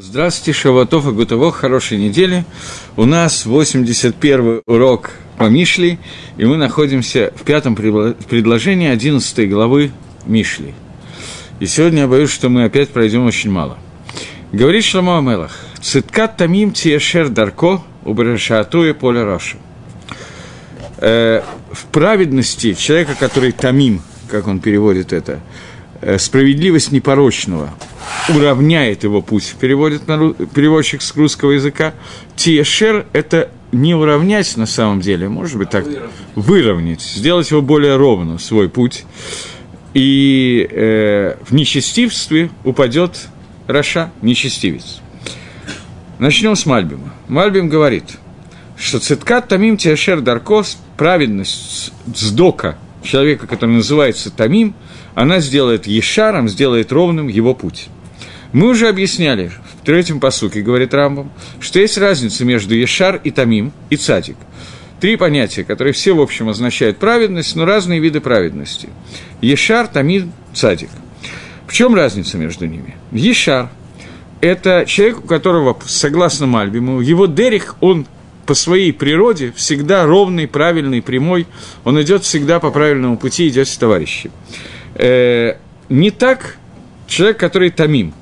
Здравствуйте, Шаватов и Гутово, хорошей недели. У нас 81 урок по Мишли, и мы находимся в пятом предложении 11 главы Мишли. И сегодня я боюсь, что мы опять пройдем очень мало. Говорит Шламо Амелах, «Циткат тамим тиешер дарко убрешаатуя поле Роша». Э, в праведности человека, который тамим, как он переводит это, справедливость непорочного – уравняет его путь, переводит на, переводчик с русского языка. Тиешер – это не уравнять на самом деле, может быть так, выровнять, выровнять сделать его более ровно, свой путь. И э, в нечестивстве упадет Раша, нечестивец. Начнем с Мальбима. Мальбим говорит, что циткат тамим тиашер даркос, праведность сдока человека, который называется тамим, она сделает ешаром, сделает ровным его путь. Мы уже объясняли в третьем посуке, говорит Рамбам, что есть разница между Ешар и Тамим и Цадик. Три понятия, которые все, в общем, означают праведность, но разные виды праведности. Ешар, Тамим, Цадик. В чем разница между ними? Ешар – это человек, у которого, согласно Мальбиму, его дерих, он по своей природе всегда ровный, правильный, прямой, он идет всегда по правильному пути, идет с товарищем. Э, не так человек, который тамим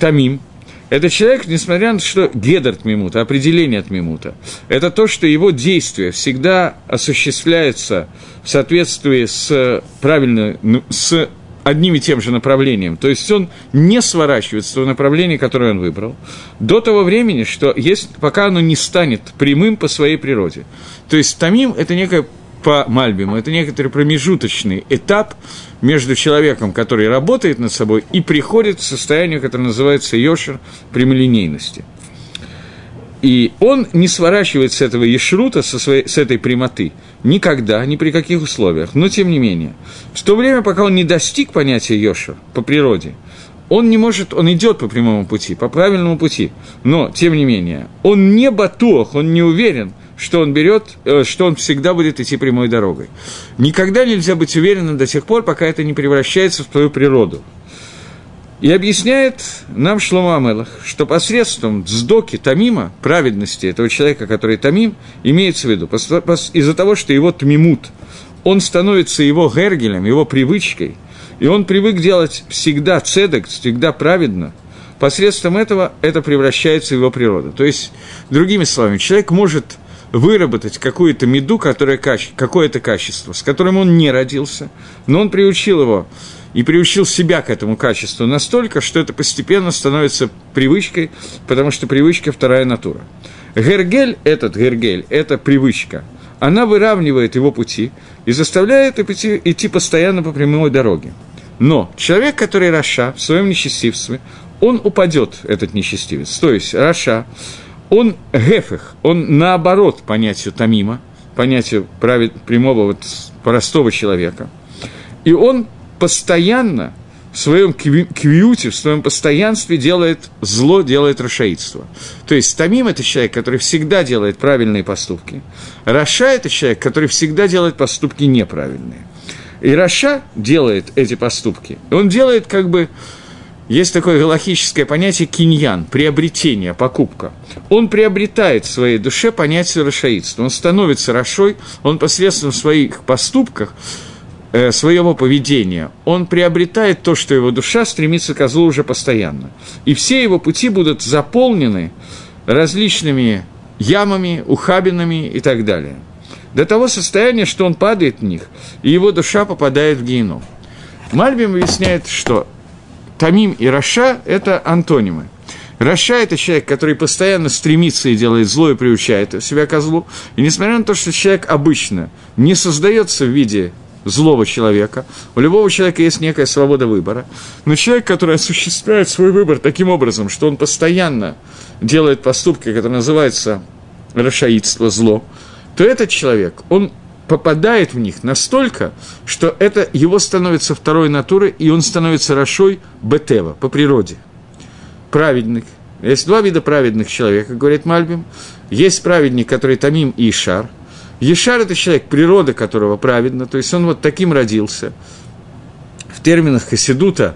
тамим, это человек, несмотря на то, что гедер тмимута, определение от мимута, это то, что его действие всегда осуществляется в соответствии с правильно, ну, с одним и тем же направлением. То есть он не сворачивает с того направления, которое он выбрал, до того времени, что есть, пока оно не станет прямым по своей природе. То есть тамим – это некое по Мальбиму. Это некоторый промежуточный этап между человеком, который работает над собой, и приходит к состоянию, которое называется йошер прямолинейности. И он не сворачивает с этого ешрута, со своей, с этой прямоты, никогда, ни при каких условиях. Но тем не менее, в то время, пока он не достиг понятия йошер по природе, он не может, он идет по прямому пути, по правильному пути, но, тем не менее, он не батух, он не уверен, что он берет, э, что он всегда будет идти прямой дорогой. Никогда нельзя быть уверенным до тех пор, пока это не превращается в твою природу. И объясняет нам Шлома Амелах, что посредством дздоки Тамима, праведности этого человека, который Тамим, имеется в виду, из-за того, что его Тмимут, он становится его гергелем, его привычкой, и он привык делать всегда цедок, всегда праведно, посредством этого это превращается в его природу. То есть, другими словами, человек может выработать какую-то меду, которая, какое-то качество, с которым он не родился, но он приучил его и приучил себя к этому качеству настолько, что это постепенно становится привычкой, потому что привычка – вторая натура. Гергель, этот гергель, это привычка, она выравнивает его пути и заставляет идти, идти постоянно по прямой дороге. Но человек, который רשע в своем нечестивстве, он упадет, этот нечестивец. То есть רשע, он היפך, он наоборот понятию тамима, понятию правед, прямого вот простого человека. И он постоянно в своем квиюте, в своем постоянстве делает зло, делает рашаидство. То есть Тамим – это человек, который всегда делает правильные поступки. רשע – это человек, который всегда делает поступки неправильные. И Раша делает эти поступки. Он делает как бы есть такое галахическое понятие киньян, приобретение, покупка. Он приобретает в своей душе понятие рашаидства. Он становится рашой, он посредством своих поступках, э, своего поведения, он приобретает то, что его душа стремится к злу уже постоянно. И все его пути будут заполнены различными ямами, ухабинами и так далее. До того состояния, что он падает в них, и его душа попадает в גיהנום. Мальбим объясняет, что תמים и רשע – это антонимы. רשע – это человек, который постоянно стремится и делает зло и приучает себя ко злу. И несмотря на то, что человек обычно не создается в виде злого человека, у любого человека есть некая свобода выбора, но человек, который осуществляет свой выбор таким образом, что он постоянно делает поступки, которые называются рашаидство, зло, то этот человек, он попадает в них настолько, что это его становится второй натурой, и он становится Рашой Бетева по природе. Праведник. Есть два вида праведных человека, говорит Мальбим. Есть праведник, который Тамим и Ишар. Ишар – это человек, природа которого праведна, то есть он вот таким родился. В терминах Хасидута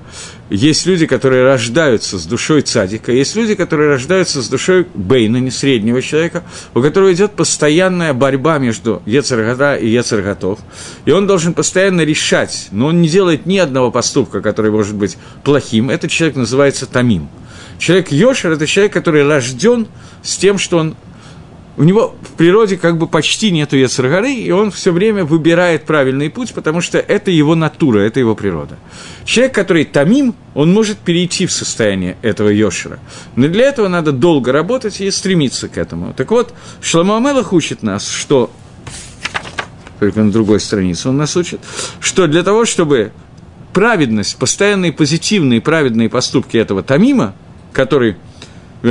есть люди, которые рождаются с душой цадика, есть люди, которые рождаются с душой Бейна, не среднего человека, у которого идет постоянная борьба между Ецаргата и Ецарготов, и он должен постоянно решать, но он не делает ни одного поступка, который может быть плохим. Этот человек называется Тамим. Человек Йошер – это человек, который рожден с тем, что он у него в природе как бы почти нету Ецаргары, и он все время выбирает правильный путь, потому что это его натура, это его природа. Человек, который тамим, он может перейти в состояние этого Йошера. Но для этого надо долго работать и стремиться к этому. Так вот, Шламу Амелах учит нас, что только на другой странице он нас учит, что для того, чтобы праведность, постоянные позитивные праведные поступки этого тамима, который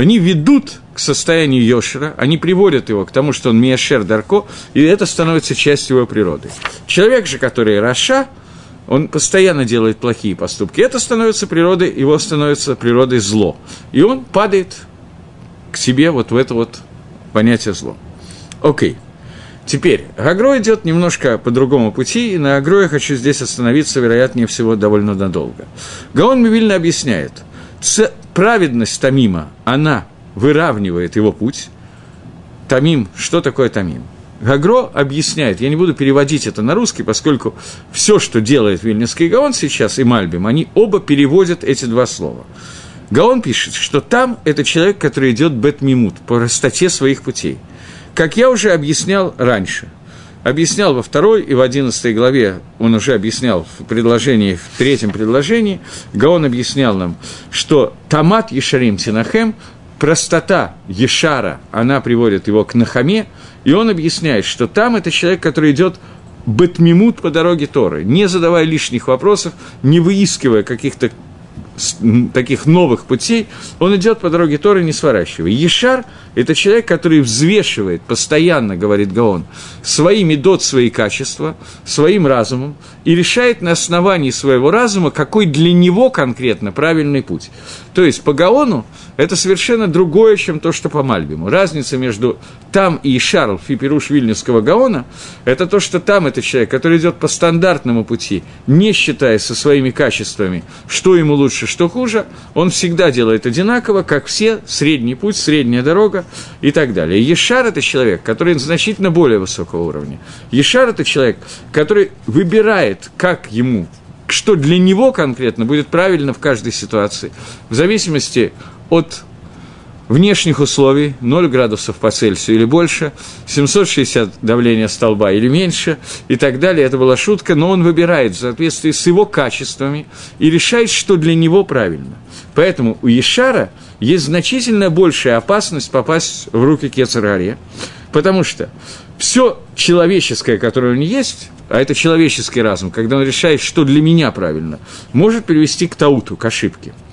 они ведут к состоянию Йошера, они приводят его к тому, что он Миашер Дарко, и это становится частью его природы. Человек же, который Раша, он постоянно делает плохие поступки. Это становится природой, его становится природой зло. И он падает к себе вот в это вот понятие зло. Окей. Теперь, Агро идет немножко по другому пути, и на Агро я хочу здесь остановиться, вероятнее всего, довольно надолго. Гаон Мивильно объясняет, праведность Тамима, она выравнивает его путь. Тамим, что такое Тамим? Гагро объясняет, я не буду переводить это на русский, поскольку все, что делает Вильнюсский Гаон сейчас и Мальбим, они оба переводят эти два слова. Гаон пишет, что там это человек, который идет бетмимут, по простоте своих путей. Как я уже объяснял раньше, объяснял во второй и в одиннадцатой главе, он уже объяснял в предложении, в третьем предложении, Гаон объяснял нам, что Тамат Ешарим Тинахем простота Ешара, она приводит его к Нахаме, и он объясняет, что там это человек, который идет бетмимут по дороге Торы, не задавая лишних вопросов, не выискивая каких-то таких новых путей, он идет по дороге Торы, не сворачивая. Ешар – это человек, который взвешивает, постоянно, говорит Гаон, свои медот, свои качества, своим разумом, и решает на основании своего разума, какой для него конкретно правильный путь. То есть по Гаону это совершенно другое, чем то, что по Мальбиму. Разница между там и Шарл, Фиперуш Вильнюсского Гаона, это то, что там это человек, который идет по стандартному пути, не считая со своими качествами, что ему лучше, что хуже, он всегда делает одинаково, как все, средний путь, средняя дорога и так далее. Ешар – это человек, который значительно более высокого уровня. Ешар – это человек, который выбирает, как ему что для него конкретно будет правильно в каждой ситуации, в зависимости от внешних условий, 0 градусов по Цельсию или больше, 760 давления столба или меньше и так далее. Это была шутка, но он выбирает в соответствии с его качествами и решает, что для него правильно. Поэтому у Ешара есть значительно большая опасность попасть в руки Кецараре, потому что все человеческое, которое у него есть, а это человеческий разум, когда он решает, что для меня правильно, может привести к тауту, к ошибке –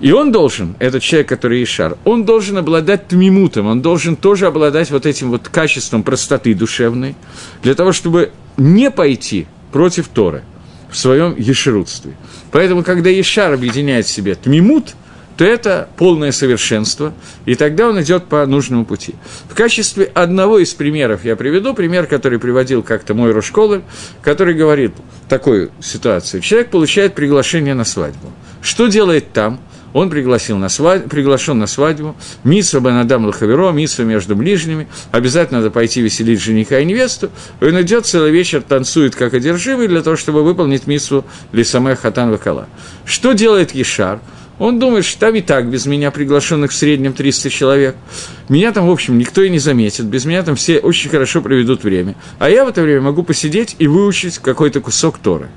и он должен, этот человек, который Ишар, он должен обладать тмимутом, он должен тоже обладать вот этим вот качеством простоты душевной, для того, чтобы не пойти против Торы в своем ешерутстве. Поэтому, когда Ишар объединяет в себе тмимут, то это полное совершенство, и тогда он идет по нужному пути. В качестве одного из примеров я приведу пример, который приводил как-то мой Рошколы, который говорит такую ситуацию. Человек получает приглашение на свадьбу. Что делает там? Он пригласил на свадьбу, приглашен на свадьбу, митсва Бенадам Лахаверо, митсва между ближними, обязательно надо пойти веселить жениха и невесту, и он идет целый вечер, танцует как одержимый для того, чтобы выполнить митсву Лисаме Хатан Вакала. Что делает Ешар? Он думает, что там и так без меня приглашенных в среднем 300 человек. Меня там, в общем, никто и не заметит. Без меня там все очень хорошо проведут время. А я в это время могу посидеть и выучить какой-то кусок Торы.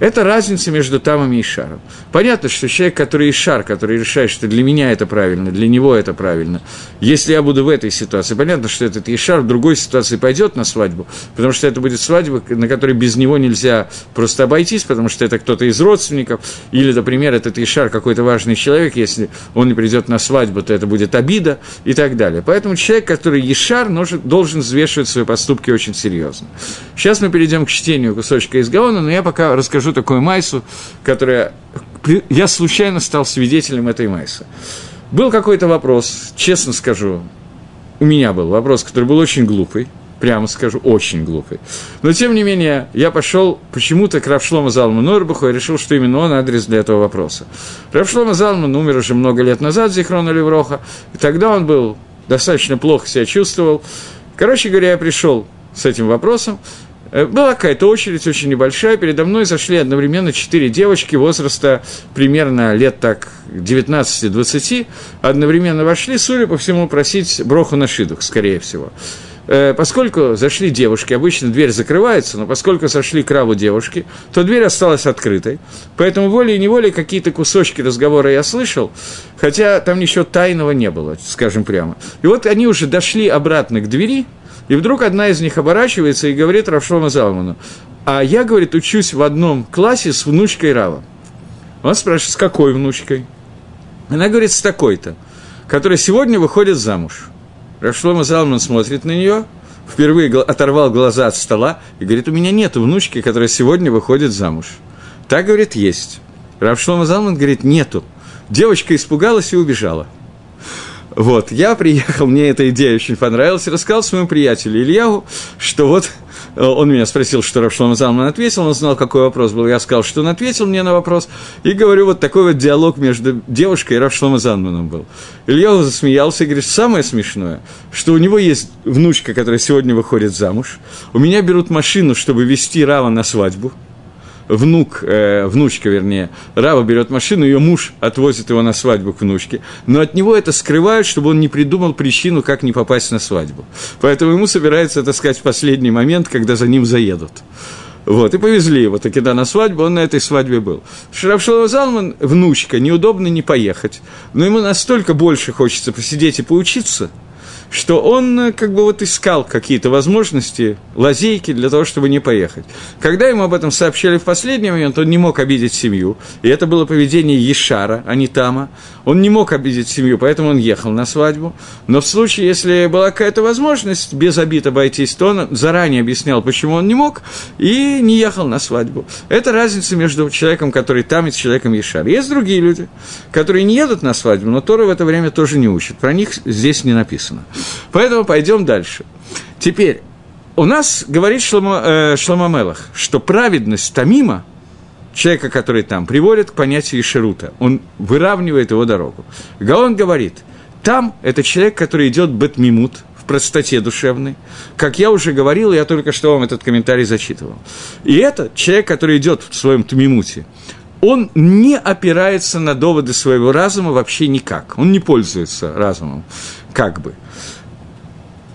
Это разница между тамом и шаром. Понятно, что человек, который шар, который решает, что для меня это правильно, для него это правильно. Если я буду в этой ситуации, понятно, что этот Ишар в другой ситуации пойдет на свадьбу, потому что это будет свадьба, на которой без него нельзя просто обойтись, потому что это кто-то из родственников, или, например, этот Ишар какой-то важный человек, если он не придет на свадьбу, то это будет обида и так далее. Поэтому человек, который Ишар, должен взвешивать свои поступки очень серьезно. Сейчас мы перейдем к чтению кусочка из Гаона, но я пока расскажу расскажу такую майсу, которая... Я случайно стал свидетелем этой майсы. Был какой-то вопрос, честно скажу, у меня был вопрос, который был очень глупый, прямо скажу, очень глупый. Но, тем не менее, я пошел почему-то к Равшлому Залму Норбуху и решил, что именно он адрес для этого вопроса. Равшлома Залман умер уже много лет назад, Зихрона Левроха, и тогда он был достаточно плохо себя чувствовал. Короче говоря, я пришел с этим вопросом, была какая-то очередь очень небольшая, передо мной зашли одновременно четыре девочки возраста примерно лет так 19-20, одновременно вошли, судя по всему, просить броху на шидух, скорее всего. Э, поскольку зашли девушки, обычно дверь закрывается, но поскольку сошли к девушки, то дверь осталась открытой. Поэтому волей-неволей какие-то кусочки разговора я слышал, хотя там ничего тайного не было, скажем прямо. И вот они уже дошли обратно к двери, и вдруг одна из них оборачивается и говорит Равшлома Залману, а я, говорит, учусь в одном классе с внучкой Рава. Он спрашивает, с какой внучкой? Она говорит, с такой-то, которая сегодня выходит замуж. Равшлома Залман смотрит на нее, впервые оторвал глаза от стола и говорит, у меня нет внучки, которая сегодня выходит замуж. Так, говорит, есть. Равшлома Залман говорит, нету. Девочка испугалась и убежала. Вот, я приехал, мне эта идея очень понравилась, рассказал своему приятелю Ильяву, что вот э, он меня спросил, что Равшлом Залман ответил, он знал, какой вопрос был, я сказал, что он ответил мне на вопрос, и говорю, вот такой вот диалог между девушкой и Равшлом Залманом был. Илья засмеялся и говорит, самое смешное, что у него есть внучка, которая сегодня выходит замуж, у меня берут машину, чтобы вести Рава на свадьбу, внук, э, внучка, вернее, Рава берет машину, ее муж отвозит его на свадьбу к внучке, но от него это скрывают, чтобы он не придумал причину, как не попасть на свадьбу. Поэтому ему собирается, так сказать, в последний момент, когда за ним заедут. Вот, и повезли его таки да, на свадьбу, он на этой свадьбе был. Шрафшалова Залман, внучка, неудобно не поехать, но ему настолько больше хочется посидеть и поучиться – что он э, как бы вот искал какие-то возможности, лазейки для того, чтобы не поехать. Когда ему об этом сообщали в последний момент, он не мог обидеть семью, и это было поведение Ешара, а не Тама. Он не мог обидеть семью, поэтому он ехал на свадьбу. Но в случае, если была какая-то возможность без обид обойтись, то он заранее объяснял, почему он не мог, и не ехал на свадьбу. Это разница между человеком, который там, и человеком Ешар. Есть другие люди, которые не едут на свадьбу, но Тора в это время тоже не учат. Про них здесь не написано. Поэтому пойдем дальше. Теперь, у нас говорит Шломо, э, Шломамелах, что праведность Тамима, человека, который там, приводит к понятию Ишерута. Он выравнивает его дорогу. Гаон говорит, там это человек, который идет бетмимут, в простоте душевной. Как я уже говорил, я только что вам этот комментарий зачитывал. И это человек, который идет в своем тмимуте, он не опирается на доводы своего разума вообще никак. Он не пользуется разумом, как бы.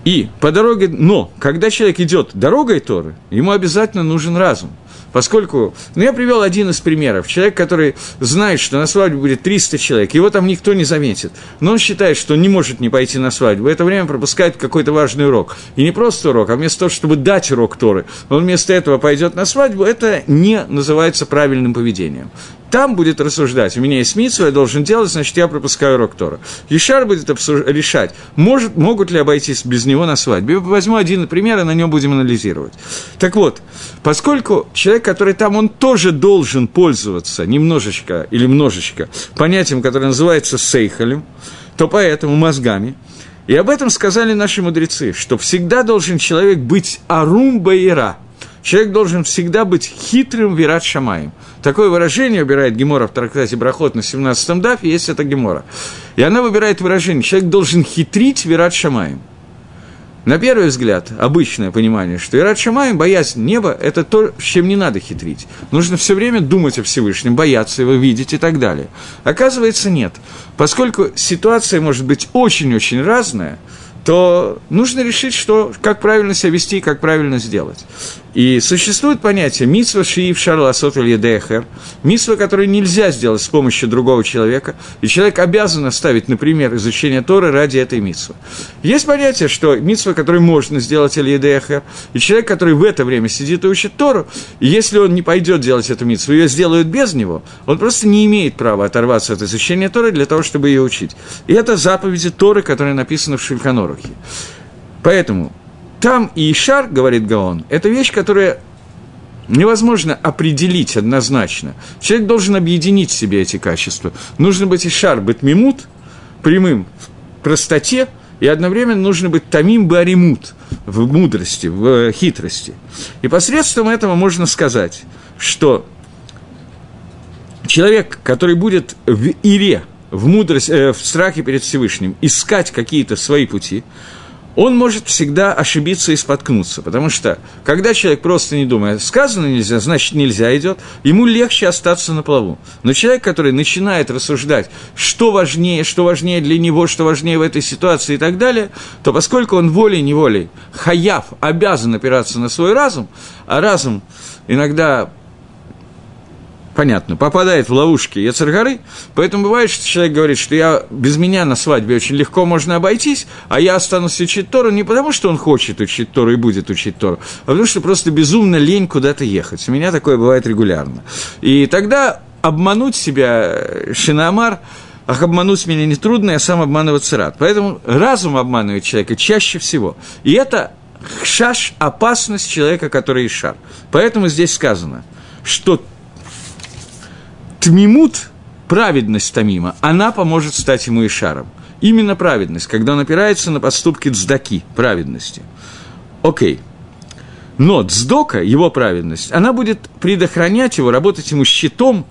И по дороге, но когда человек идет дорогой Торы, ему обязательно нужен разум. Поскольку, ну, я привел один из примеров. Человек, который знает, что на свадьбе будет 300 человек, его там никто не заметит. Но он считает, что он не может не пойти на свадьбу. В это время пропускает какой-то важный урок. И не просто урок, а вместо того, чтобы дать урок Торы, он вместо этого пойдет на свадьбу, это не называется правильным поведением там будет рассуждать, у меня есть митсу, я должен делать, значит, я пропускаю урок Тора. Ешар будет обсуж... решать, может, могут ли обойтись без него на свадьбе. Я возьму один пример, и на нем будем анализировать. Так вот, поскольку человек, который там, он тоже должен пользоваться немножечко или множечко понятием, которое называется сейхалем, то поэтому мозгами. И об этом сказали наши мудрецы, что всегда должен человек быть арум баира – Человек должен всегда быть хитрым вират шамаем. Такое выражение выбирает Гемора в трактате Брахот на 17-м дафе, есть это Гемора. И она выбирает выражение, человек должен хитрить вират шамаем. На первый взгляд, обычное понимание, что Ират Шамаем, боязнь неба, это то, с чем не надо хитрить. Нужно все время думать о Всевышнем, бояться его, видеть и так далее. Оказывается, нет. Поскольку ситуация может быть очень-очень разная, то нужно решить, что, как правильно себя вести и как правильно сделать. И существует понятие митсва шиив шарласот или дехер, митсва, которую нельзя сделать с помощью другого человека, и человек обязан оставить, например, изучение Торы ради этой митсвы. Есть понятие, что митсва, которую можно сделать или дехер, и человек, который в это время сидит и учит Тору, и если он не пойдет делать эту митсву, ее сделают без него, он просто не имеет права оторваться от изучения Торы для того, чтобы ее учить. И это заповеди Торы, которые написаны в Шульханорухе. Поэтому там и Ишар, говорит Гаон, это вещь, которая невозможно определить однозначно. Человек должен объединить в себе эти качества. Нужно быть Ишар, быть мимут, прямым в простоте, и одновременно нужно быть тамим баримут в мудрости, в э, хитрости. И посредством этого можно сказать, что человек, который будет в ире, в мудрости, э, в страхе перед Всевышним, искать какие-то свои пути, он может всегда ошибиться и споткнуться, потому что, когда человек просто не думает, сказано нельзя, значит нельзя идет, ему легче остаться на плаву. Но человек, который начинает рассуждать, что важнее, что важнее для него, что важнее в этой ситуации и так далее, то поскольку он волей-неволей, хаяв, обязан опираться на свой разум, а разум иногда понятно, попадает в ловушки Яцергары, поэтому бывает, что человек говорит, что я без меня на свадьбе очень легко можно обойтись, а я останусь учить Тору не потому, что он хочет учить Тору и будет учить Тору, а потому что просто безумно лень куда-то ехать. У меня такое бывает регулярно. И тогда обмануть себя э, Шинамар, ах, обмануть меня нетрудно, я сам обманываться рад. Поэтому разум обманывает человека чаще всего. И это шаш – опасность человека, который шар. Поэтому здесь сказано, что Тмимут, праведность Тамима, она поможет стать ему Ишаром. Именно праведность, когда он опирается на поступки цдаки, праведности. Окей. Но цдока, его праведность, она будет предохранять его, работать ему щитом,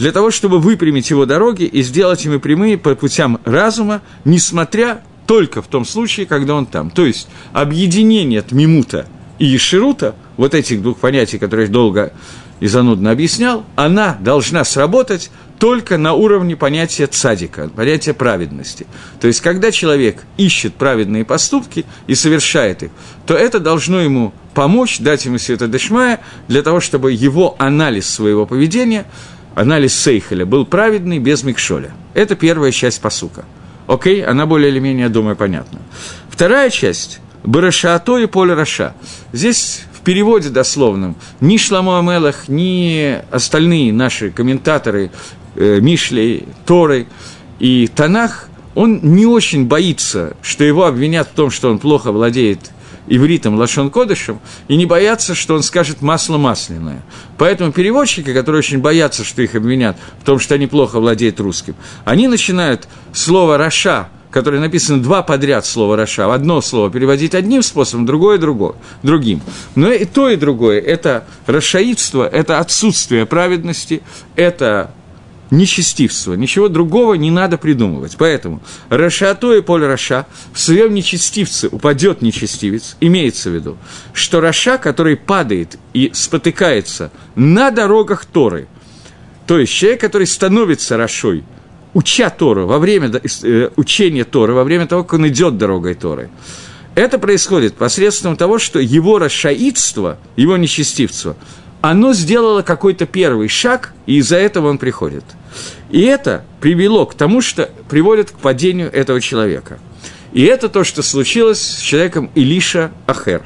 для того, чтобы выпрямить его дороги и сделать ими прямые по путям разума, несмотря только в том случае, когда он там. То есть объединение Тмимута и Иширута, вот этих двух понятий, которые долго и занудно объяснял, она должна сработать только на уровне понятия цадика, понятия праведности. То есть, когда человек ищет праведные поступки и совершает их, то это должно ему помочь, дать ему света дешмая, для того, чтобы его анализ своего поведения, анализ Сейхеля был праведный, без микшоля. Это первая часть посука. Окей, она более или менее, думаю, понятна. Вторая часть – Барашаато и Поле Раша. Здесь в переводе дословном ни Шламу Амелах, ни остальные наши комментаторы э, Мишли, Торы и Танах, он не очень боится, что его обвинят в том, что он плохо владеет ивритом Лашон Кодышем, и не боятся, что он скажет масло масляное. Поэтому переводчики, которые очень боятся, что их обвинят в том, что они плохо владеют русским, они начинают слово «רשע» которое написано два подряд слова «רשע», одно слово переводить одним способом, другое другое, другим. Но и то, и другое – это рашаидство, это отсутствие праведности, это нечестивство. Ничего другого не надо придумывать. Поэтому ברשעתו יפול רשע, в своем нечестивце упадет нечестивец, имеется в виду, что רשע, который падает и спотыкается на дорогах Торы, то есть человек, который становится Рашой – уча Тору, во время э, учения Торы, во время того, как он идет дорогой Торы. Это происходит посредством того, что его расшаидство, его нечестивство, оно сделало какой-то первый шаг, и из-за этого он приходит. И это привело к тому, что приводит к падению этого человека. И это то, что случилось с человеком Илиша Ахер.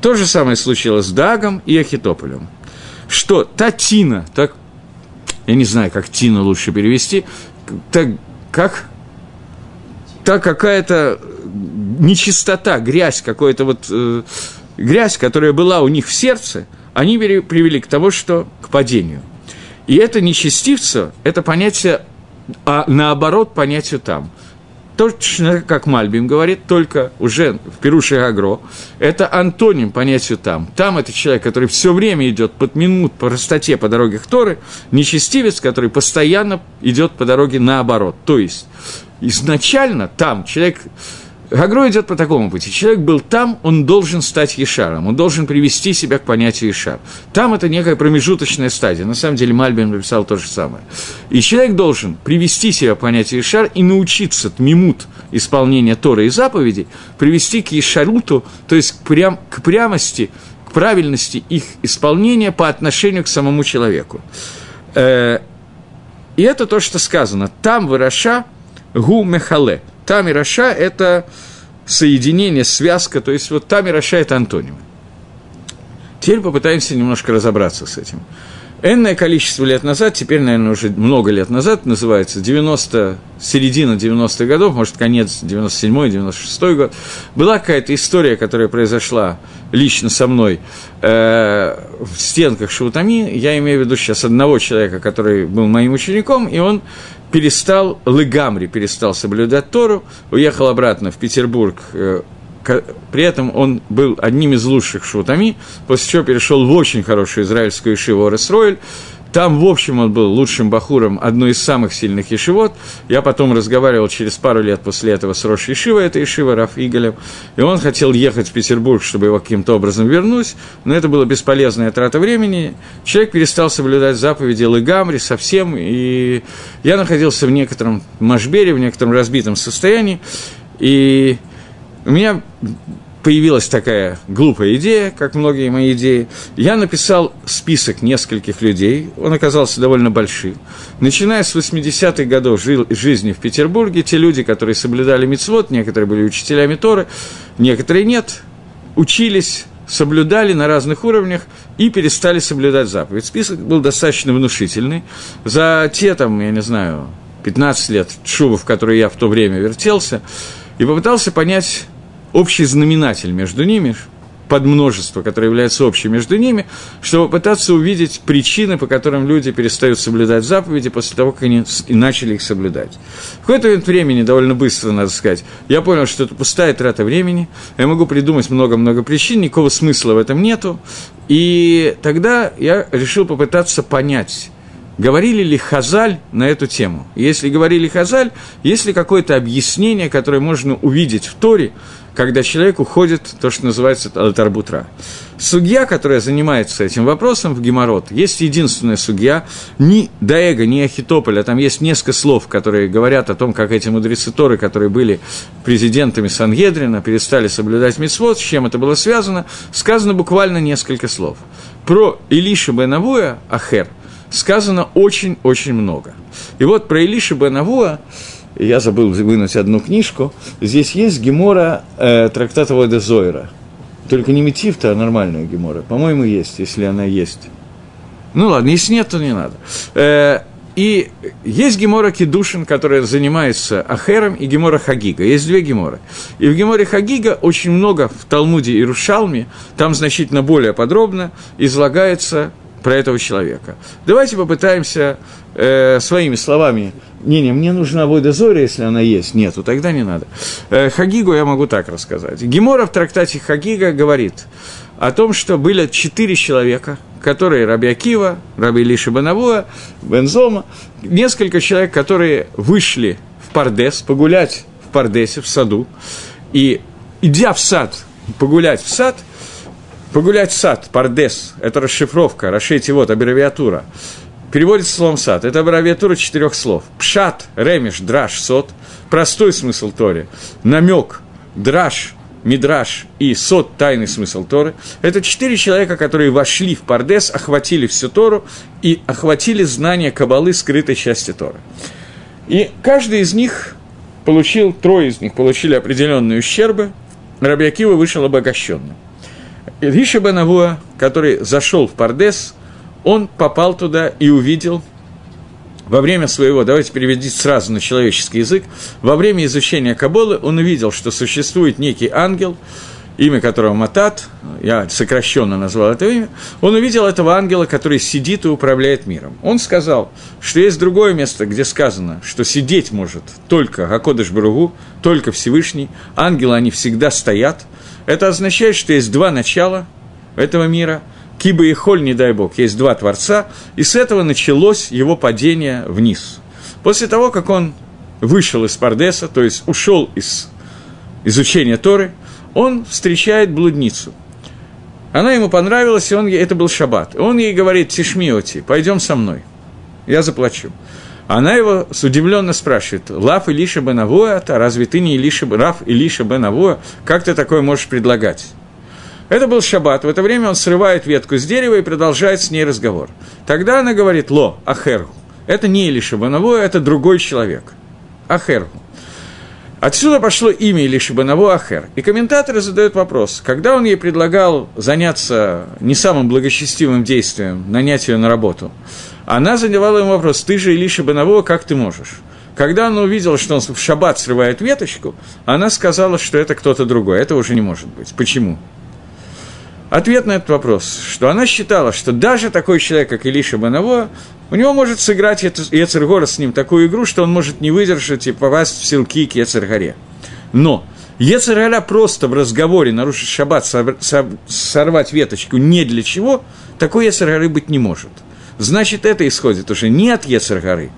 То же самое случилось с Дагом и Ахитополем. Что та тина, так я не знаю, как Тина лучше перевести, так, как? Та какая-то нечистота, грязь, какая-то вот э, грязь, которая была у них в сердце, они привели к тому, что к падению. И это нечестивство, это понятие, а наоборот понятию там – точно как Мальбим говорит, только уже в Перуше Агро, это антоним понятию там. Там это человек, который все время идет под минут по простоте по дороге Торы, нечестивец, который постоянно идет по дороге наоборот. То есть изначально там человек Гагро идет по такому пути. Человек был там, он должен стать Ешаром, он должен привести себя к понятию Ешар. Там это некая промежуточная стадия. На самом деле Мальбин написал то же самое. И человек должен привести себя к понятию Ешар и научиться тмимут исполнения Торы и заповедей, привести к Ешаруту, то есть к, прям, к прямости, к правильности их исполнения по отношению к самому человеку. Э, и это то, что сказано. Там выраша гу мехале – там и Раша – это соединение, связка, то есть вот там и Раша – это антонимы. Теперь попытаемся немножко разобраться с этим. Энное количество лет назад, теперь, наверное, уже много лет назад, называется 90, середина 90-х годов, может, конец 97-й, 96-й год, была какая-то история, которая произошла лично со мной э, в стенках Шаутами. Я имею в виду сейчас одного человека, который был моим учеником, и он перестал, Лыгамри перестал соблюдать Тору, уехал обратно в Петербург, э, при этом он был одним из лучших шутами, после чего перешел в очень хорошую израильскую ишиву Оресройль, там, в общем, он был лучшим бахуром одной из самых сильных ешивот. Я потом разговаривал через пару лет после этого с Рош Ешива, это Ешива Раф Иголем, и он хотел ехать в Петербург, чтобы его каким-то образом вернуть, но это было бесполезная трата времени. Человек перестал соблюдать заповеди Лыгамри совсем, и я находился в некотором машбере, в некотором разбитом состоянии, и у меня появилась такая глупая идея, как многие мои идеи. Я написал список нескольких людей, он оказался довольно большим. Начиная с 80-х годов жизни в Петербурге, те люди, которые соблюдали мицвод, некоторые были учителями Торы, некоторые нет, учились, соблюдали на разных уровнях и перестали соблюдать заповедь. Список был достаточно внушительный. За те, там, я не знаю, 15 лет шубов, в которые я в то время вертелся, и попытался понять общий знаменатель между ними, под множество, которое является общим между ними, чтобы пытаться увидеть причины, по которым люди перестают соблюдать заповеди после того, как они начали их соблюдать. В какой-то момент времени, довольно быстро, надо сказать, я понял, что это пустая трата времени, я могу придумать много-много причин, никакого смысла в этом нету, и тогда я решил попытаться понять, говорили ли Хазаль на эту тему. Если говорили Хазаль, есть ли какое-то объяснение, которое можно увидеть в Торе, когда человек уходит, то, что называется Алтарбутра. Судья, которая занимается этим вопросом в Геморрот, есть единственная судья, ни Даэга, ни Ахитополя, там есть несколько слов, которые говорят о том, как эти мудрецы Торы, которые были президентами Сангедрина, перестали соблюдать митцвот, с чем это было связано, сказано буквально несколько слов. Про Илиша бен Авуя, Ахер, сказано очень-очень много. И вот про Илиша бен Авуа, я забыл вынуть одну книжку, здесь есть Гемора э, трактата Вода Зойра. Только не Метифта, а нормальная Гемора. По-моему, есть, если она есть. Ну ладно, если нет, то не надо. Э, и есть Гемора Кедушин, которая занимается Ахером, и Гемора Хагига. Есть две Геморы. И в Геморе Хагига очень много в Талмуде и Рушалме, там значительно более подробно излагается про этого человека. Давайте попытаемся э, своими словами. Не-не, мне нужна Войда Зоря, если она есть. Нету, тогда не надо. Э, Хагигу я могу так рассказать. Гемора в трактате Хагига говорит о том, что были четыре человека, которые Раби Акива, Раби Лиша Банавуа, Бензома, несколько человек, которые вышли в Пардес, погулять в Пардесе, в саду, и, идя в сад, погулять в сад – Погулять в сад, пардес, это расшифровка, расшите вот, аббревиатура. Переводится словом сад. Это аббревиатура четырех слов. Пшат, ремеш, драш, сот. Простой смысл Тори. Намек, драш, мидраш и сот, тайный смысл Торы. Это четыре человека, которые вошли в Пардес, охватили всю Тору и охватили знание Кабалы, скрытой части Торы. И каждый из них получил, трое из них получили определенные ущербы. Рабиакива вышел обогащенным. Риша Бенавуа, который зашел в Пардес, он попал туда и увидел во время своего, давайте переведите сразу на человеческий язык, во время изучения Каболы он увидел, что существует некий ангел, имя которого Матат, я сокращенно назвал это имя, он увидел этого ангела, который сидит и управляет миром. Он сказал, что есть другое место, где сказано, что сидеть может только Акодыш Баругу, только Всевышний, ангелы, они всегда стоят – это означает, что есть два начала этого мира, Киба и Холь, не дай бог, есть два Творца, и с этого началось его падение вниз. После того, как он вышел из Пардеса, то есть ушел из изучения Торы, он встречает блудницу. Она ему понравилась, и он, это был шаббат. Он ей говорит, Тишмиоти, пойдем со мной, я заплачу. Она его с удивленно спрашивает, Лав Илиша бен Авуа, а разве ты не Илиша, Раф Илиша бен Авуа, как ты такое можешь предлагать? Это был шаббат, в это время он срывает ветку с дерева и продолжает с ней разговор. Тогда она говорит, ло, ахергу. Это не Илиша бен Авуа, это другой человек. Ахергу. Отсюда пошло имя Илиша Банаву Ахер. И комментаторы задают вопрос, когда он ей предлагал заняться не самым благочестивым действием, нанять ее на работу, она задавала ему вопрос, ты же Илиша Банавова, как ты можешь? Когда она увидела, что он в шаббат срывает веточку, она сказала, что это кто-то другой. Это уже не может быть. Почему? Ответ на этот вопрос, что она считала, что даже такой человек, как Илиша Банаво, у него может сыграть Ецергора с ним такую игру, что он может не выдержать и попасть в силки к Ецергаре. Но Ецергаля просто в разговоре нарушить шаббат, сорвать веточку не для чего, такой Ецергары быть не может. Значит, это исходит уже не от Ецергары,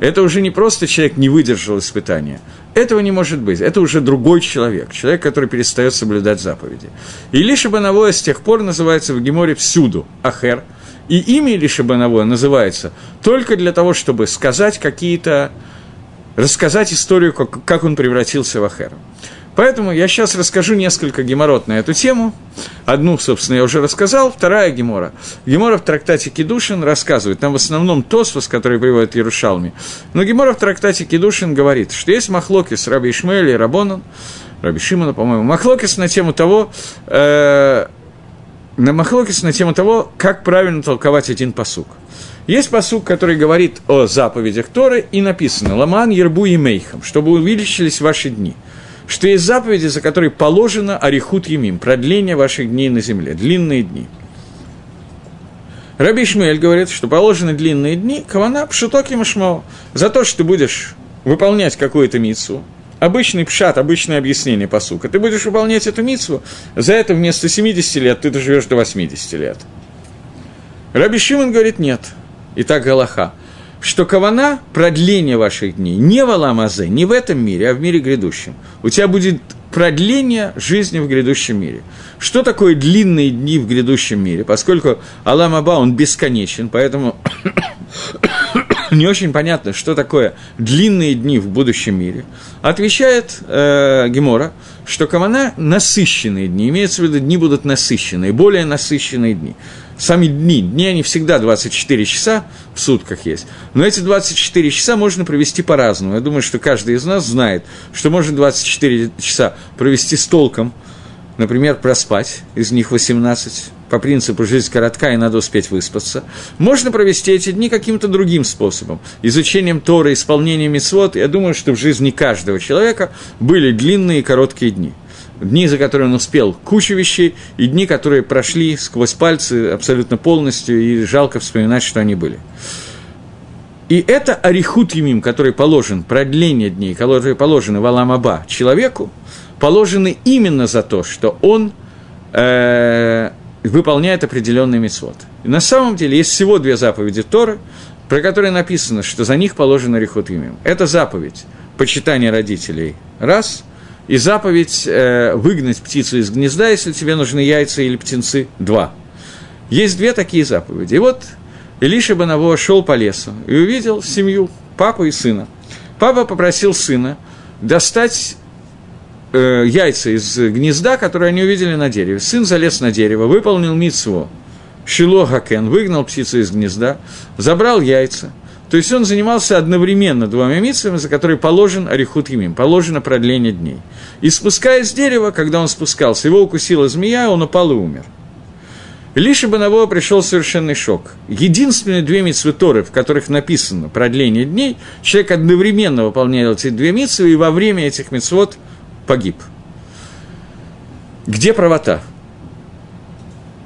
это уже не просто человек не выдержал испытания. Этого не может быть. Это уже другой человек. Человек, который перестает соблюдать заповеди. Илиша Банавоя с тех пор называется в Геморе всюду Ахер. И имя Илиша Банавоя называется только для того, чтобы сказать какие-то... рассказать историю, как, как он превратился в Ахер. Поэтому я сейчас расскажу несколько геморрот на эту тему. Одну, собственно, я уже рассказал, вторая гемора. Гемора в трактате Кедушин рассказывает, там в основном Тосфос, который приводит Ярушалми, но гемора в трактате Кедушин говорит, что есть махлокис Раби Ишмаэль и Рабонан, Раби Шимона, по-моему, махлокис на тему того, э, на махлокис на тему того, как правильно толковать один посук. Есть посук, который говорит о заповедях Торы, и написано «Ламан, Ербу и Мейхам», чтобы увеличились ваши дни – что есть заповеди, за которые положено арихут емим, продление ваших дней на земле, длинные дни. Раби Шмель говорит, что положены длинные дни, кавана пшуток и машмао, за то, что ты будешь выполнять какую-то мицу, обычный пшат, обычное объяснение посука, ты будешь выполнять эту мицу, за это вместо 70 лет ты доживешь до 80 лет. Раби Шимон говорит, нет. И так Галаха что кавана – продление ваших дней не в Аламазе, не в этом мире, а в мире грядущем. У тебя будет продление жизни в грядущем мире. Что такое длинные дни в грядущем мире? Поскольку Алам Аба, он бесконечен, поэтому не очень понятно, что такое длинные дни в будущем мире. Отвечает э, Гемора, что кавана – насыщенные дни, имеется в виду, дни будут насыщенные, более насыщенные дни сами дни, дни они всегда 24 часа в сутках есть, но эти 24 часа можно провести по-разному. Я думаю, что каждый из нас знает, что можно 24 часа провести с толком, например, проспать, из них 18, по принципу «жизнь коротка и надо успеть выспаться». Можно провести эти дни каким-то другим способом, изучением Торы, исполнением митцвот. Я думаю, что в жизни каждого человека были длинные и короткие дни – дни, за которые он успел кучу вещей, и дни, которые прошли сквозь пальцы абсолютно полностью, и жалко вспоминать, что они были. И это арихут емим, который положен, продление дней, которые положены в Аламаба человеку, положены именно за то, что он э, выполняет определенный мецвод. И на самом деле есть всего две заповеди Торы, про которые написано, что за них положен арихут емим. Это заповедь почитания родителей – раз – и заповедь э, выгнать птицу из гнезда, если тебе нужны яйца или птенцы, два. Есть две такие заповеди. И вот Илиша Банаво шел по лесу и увидел семью, папу и сына. Папа попросил сына достать э, яйца из гнезда, которые они увидели на дереве. Сын залез на дерево, выполнил митцву, Шило Хакен, выгнал птицу из гнезда, забрал яйца – то есть он занимался одновременно двумя митцвами, за которые положен арихут емим, положено продление дней. И спускаясь с дерева, когда он спускался, его укусила змея, он упал и умер. Лишь Банаво пришел совершенный шок. Единственные две митцвы в которых написано продление дней, человек одновременно выполнял эти две митцвы, и во время этих митцвот погиб. Где правота?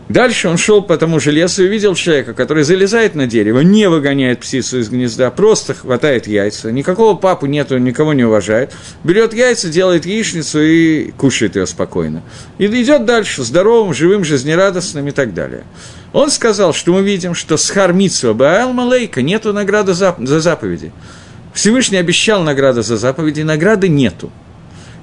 Дальше он шел по тому же лесу и увидел человека, который залезает на дерево, не выгоняет птицу из гнезда, просто хватает яйца, никакого папу нету, никого не уважает, берет яйца, делает яичницу и кушает ее спокойно. И идет дальше, здоровым, живым, жизнерадостным и так далее. Он сказал, что мы видим, что с Хармитсва Баал Малейка нету награды за, за заповеди. Всевышний обещал награды за заповеди, награды нету.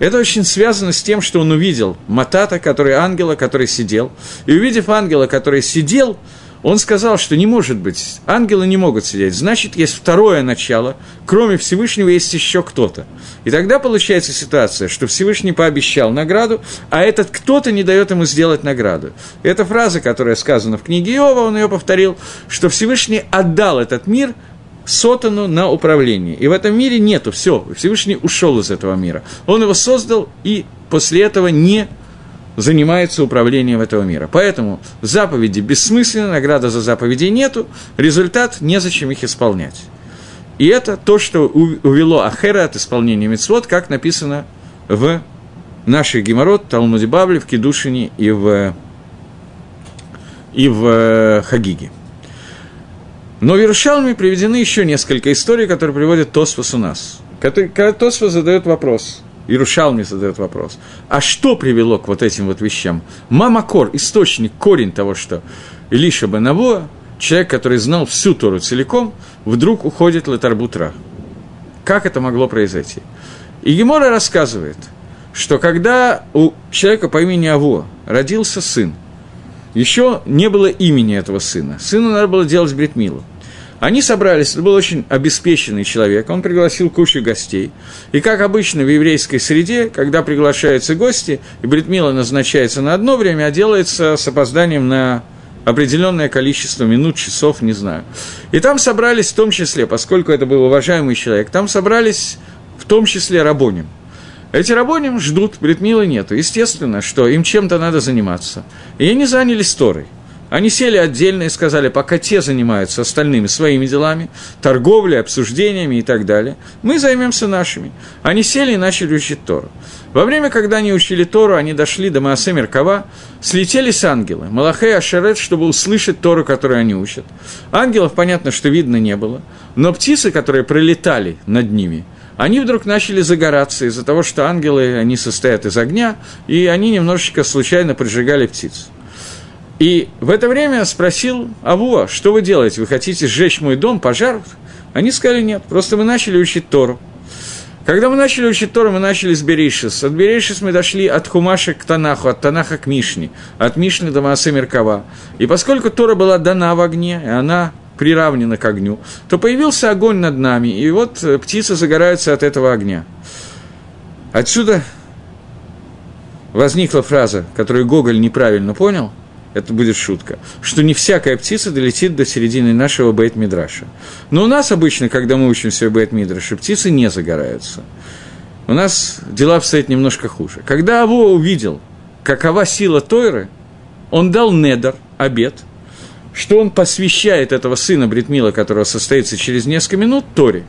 Это очень связано с тем, что он увидел Матата, который ангела, который сидел. И увидев ангела, который сидел, он сказал, что не может быть, ангелы не могут сидеть, значит, есть второе начало, кроме Всевышнего есть еще кто-то. И тогда получается ситуация, что Всевышний пообещал награду, а этот кто-то не дает ему сделать награду. И эта фраза, которая сказана в книге Иова, он ее повторил, что Всевышний отдал этот мир – Сотану на управление. И в этом мире нету, все, Всевышний ушел из этого мира. Он его создал и после этого не занимается управлением этого мира. Поэтому заповеди бессмысленны, награда за заповеди нету, результат незачем их исполнять. И это то, что увело Ахера от исполнения мецвод, как написано в нашей Геморрот, Талмуде Бабли, в Кедушине и в и в э, Хагиге. Но в Иерушалме приведены еще несколько историй, которые приводит Тосфос у нас. Когда Тосфос задает вопрос, Иерушалми задает вопрос, а что привело к вот этим вот вещам? Мамакор, источник, корень того, что Илиша Бенаво, человек, который знал всю Тору целиком, вдруг уходит Латарбутра. Как это могло произойти? И Гемора рассказывает, что когда у человека по имени Аво родился сын, еще не было имени этого сына. Сыну надо было делать бритмилу. Они собрались, это был очень обеспеченный человек, он пригласил кучу гостей. И как обычно в еврейской среде, когда приглашаются гости, и бритмила назначается на одно время, а делается с опозданием на определенное количество минут, часов, не знаю. И там собрались в том числе, поскольку это был уважаемый человек, там собрались в том числе рабоним. Эти рабоним ждут, бритмилы нету. Естественно, что им чем-то надо заниматься. И они занялись Торой. Они сели отдельно и сказали, пока те занимаются остальными своими делами, торговлей, обсуждениями и так далее, мы займемся нашими. Они сели и начали учить Тору. Во время, когда они учили Тору, они дошли до Маасе Меркава, слетелись ангелы, Малахей и Ашерет, чтобы услышать Тору, которую они учат. Ангелов, понятно, что видно не было, но птицы, которые пролетали над ними, они вдруг начали загораться из-за того, что ангелы, они состоят из огня, и они немножечко случайно поджигали птиц. И в это время спросил Авуа, что вы делаете, вы хотите сжечь мой дом, пожар? Они сказали, нет, просто мы начали учить Тору. Когда мы начали учить Тору, мы начали с Берейшис. От Берейшис мы дошли от Хумаша к Танаху, от Танаха к Мишне, от Мишны до Маасе Меркава. И поскольку Тора была дана в огне, и она приравнена к огню, то появился огонь над нами, и вот птицы загораются от этого огня. Отсюда возникла фраза, которую Гоголь неправильно понял – это будет шутка, что не всякая птица долетит до середины нашего бейт-мидраша. Но у нас обычно, когда мы учимся в бейт-мидраше, птицы не загораются. У нас дела обстоят немножко хуже. Когда Аво увидел, какова сила Тойры, он дал недер, обед, что он посвящает этого сына Бритмила, которого состоится через несколько минут, Торе.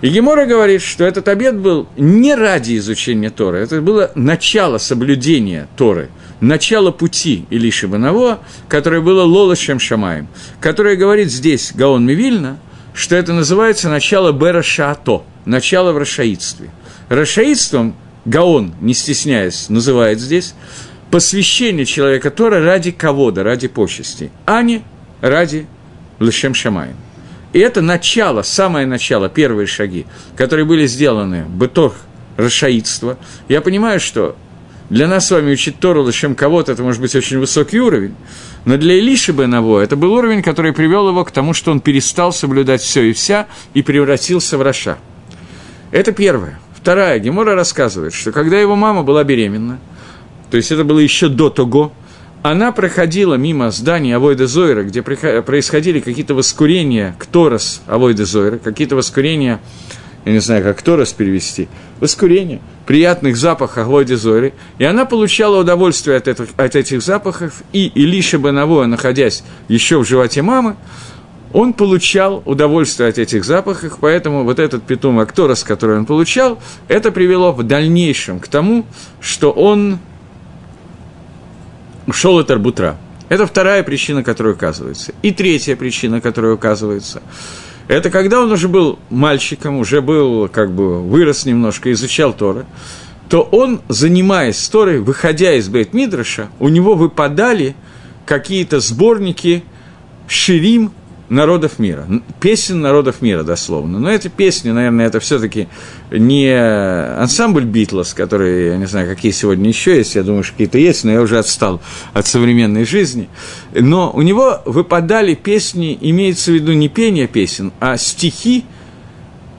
И Гемора говорит, что этот обед был не ради изучения Торы, это было начало соблюдения Торы – начало пути Илиши Банаво, которое было Лолошем Шамаем, которое говорит здесь Гаон Мивильна, что это называется начало Бера Шаато, начало в рашаидстве. Рашаидством Гаон, не стесняясь, называет здесь посвящение человека Тора ради кого-то, ради почести, а не ради Лешем Шамаем. И это начало, самое начало, первые шаги, которые были сделаны бытор рашаидства. Я понимаю, что для нас с вами учить Тору лишем кого-то, это может быть очень высокий уровень, но для Илиши Бенаво это был уровень, который привел его к тому, что он перестал соблюдать все и вся и превратился в Раша. Это первое. Вторая, Гемора рассказывает, что когда его мама была беременна, то есть это было еще до того, она проходила мимо здания Авойда Зойра, где происходили какие-то воскурения Кторос Авойда Зойра, какие-то воскурения я не знаю, как Торос перевести, воскурение, приятных запахов Авойде Зойры, и она получала удовольствие от, этих, от этих запахов, и Илиша Банавоа, находясь еще в животе мамы, он получал удовольствие от этих запахов, поэтому вот этот питум Акторос, который он получал, это привело в дальнейшем к тому, что он ушел от Арбутра. Это вторая причина, которая указывается. И третья причина, которая указывается – это когда он уже был мальчиком, уже был, как бы, вырос немножко, изучал Торы, то он, занимаясь Торой, выходя из Бейт Мидраша, у него выпадали какие-то сборники ширим народов мира, песен народов мира, дословно. Но эти песни, наверное, это все-таки не ансамбль Битлз, которые, я не знаю, какие сегодня еще есть, я думаю, что какие-то есть, но я уже отстал от современной жизни. Но у него выпадали песни, имеется в виду не пение песен, а стихи,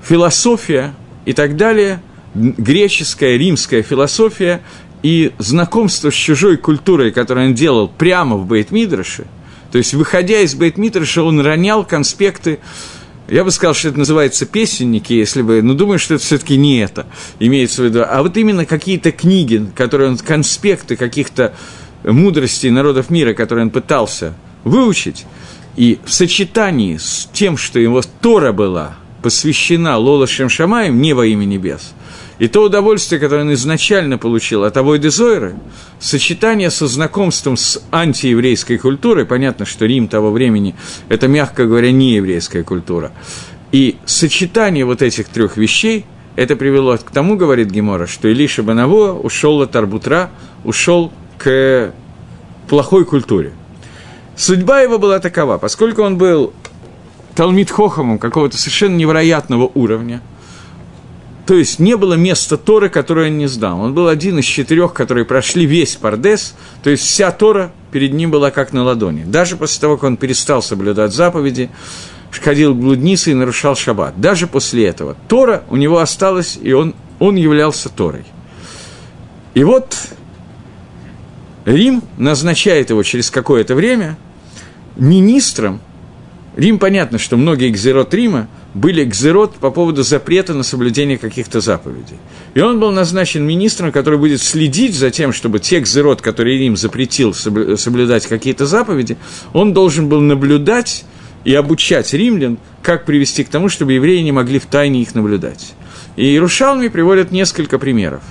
философия и так далее, греческая, римская философия и знакомство с чужой культурой, которое он делал прямо в Бейт-Мидраше – то есть, выходя из Бейт-Митраша, он ронял конспекты, я бы сказал, что это называется песенники, если бы, но думаю, что это все-таки не это имеется в виду, а вот именно какие-то книги, которые он, конспекты каких-то мудростей народов мира, которые он пытался выучить, и в сочетании с тем, что его Тора была, посвящена Лола Шемшамаем не во имя небес, и то удовольствие, которое он изначально получил от Авойды Зойры, сочетание со знакомством с антиеврейской культурой, понятно, что Рим того времени – это, мягко говоря, не еврейская культура, и сочетание вот этих трех вещей, это привело к тому, говорит Гемора, что Илиша Банаво ушел от Арбутра, ушел к плохой культуре. Судьба его была такова, поскольку он был Талмит Хохамом какого-то совершенно невероятного уровня – то есть не было места Торы, которое он не сдал. Он был один из четырех, которые прошли весь Пардес, то есть вся Тора перед ним была как на ладони. Даже после того, как он перестал соблюдать заповеди, ходил в блудницы и нарушал шаббат. Даже после этого. Тора у него осталась, и он, он являлся Торой. И вот Рим назначает его через какое-то время министром. Рим, понятно, что многие экзерот Рима – были кзерот по поводу запрета на соблюдение каких-то заповедей. И он был назначен министром, который будет следить за тем, чтобы те кзерот, которые Рим запретил соблюдать какие-то заповеди, он должен был наблюдать и обучать римлян, как привести к тому, чтобы евреи не могли в тайне их наблюдать. И Иерушалми приводят несколько примеров.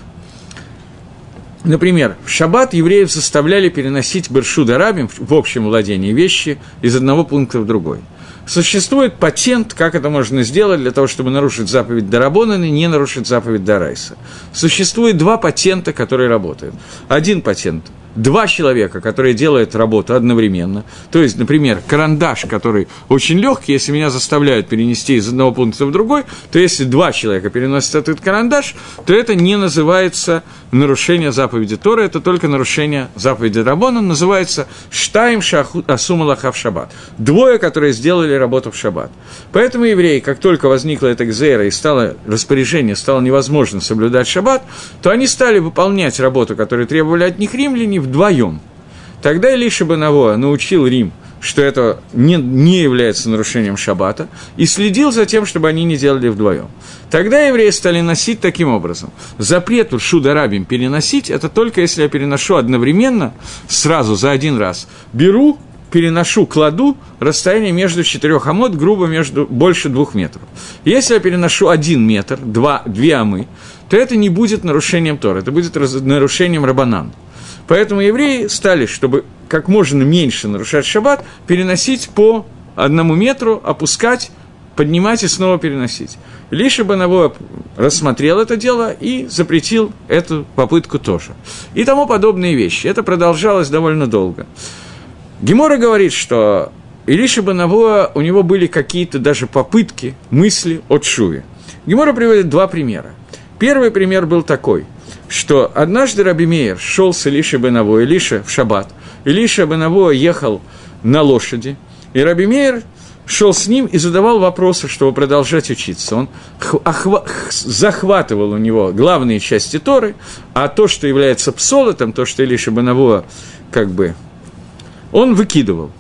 Например, в шаббат евреев заставляли переносить Бершу Дарабим в общем владении вещи из одного пункта в другой – Существует патент, как это можно сделать для того, чтобы нарушить заповедь Дарабонана и не нарушить заповедь Дарайса. Существует два патента, которые работают. Один патент – два человека, которые делают работу одновременно. То есть, например, карандаш, который очень легкий, если меня заставляют перенести из одного пункта в другой, то если два человека переносят этот карандаш, то это не называется нарушение заповеди Тора, это только нарушение заповеди Рабона, называется «штаим асумалахав шаббат». Двое, которые сделали работу в шаббат. Поэтому евреи, как только возникла эта гзера и стало распоряжение, стало невозможно соблюдать шаббат, то они стали выполнять работу, которую требовали от них римляне, вдвоем. Тогда Илиша Банаво научил Рим, что это не, не является нарушением шаббата, и следил за тем, чтобы они не делали вдвоем. Тогда евреи стали носить таким образом. Запрет Шударабим переносить – это только если я переношу одновременно, сразу за один раз, беру, переношу, кладу расстояние между четырех амод, грубо между больше двух метров. Если я переношу один метр, два, две амы, то это не будет нарушением Тора, это будет нарушением Рабанан. Поэтому евреи стали, чтобы как можно меньше нарушать шаббат, переносить по одному метру, опускать, поднимать и снова переносить. Лиша Банаво рассмотрел это дело и запретил эту попытку тоже. И тому подобные вещи. Это продолжалось довольно долго. Гемора говорит, что Илиша Банаво, у него были какие-то даже попытки, мысли от Шуи. Гемора приводит два примера. Первый пример был такой – что однажды Раби Мейер шел с Илишей Бенаво, Илиша в шаббат. Илиша Бенаво ехал на лошади, и Раби Мейер шел с ним и задавал вопросы, чтобы продолжать учиться. Он захватывал у него главные части Торы, а то, что является псолотом, то, что Илиша Бенаво как бы, он выкидывал.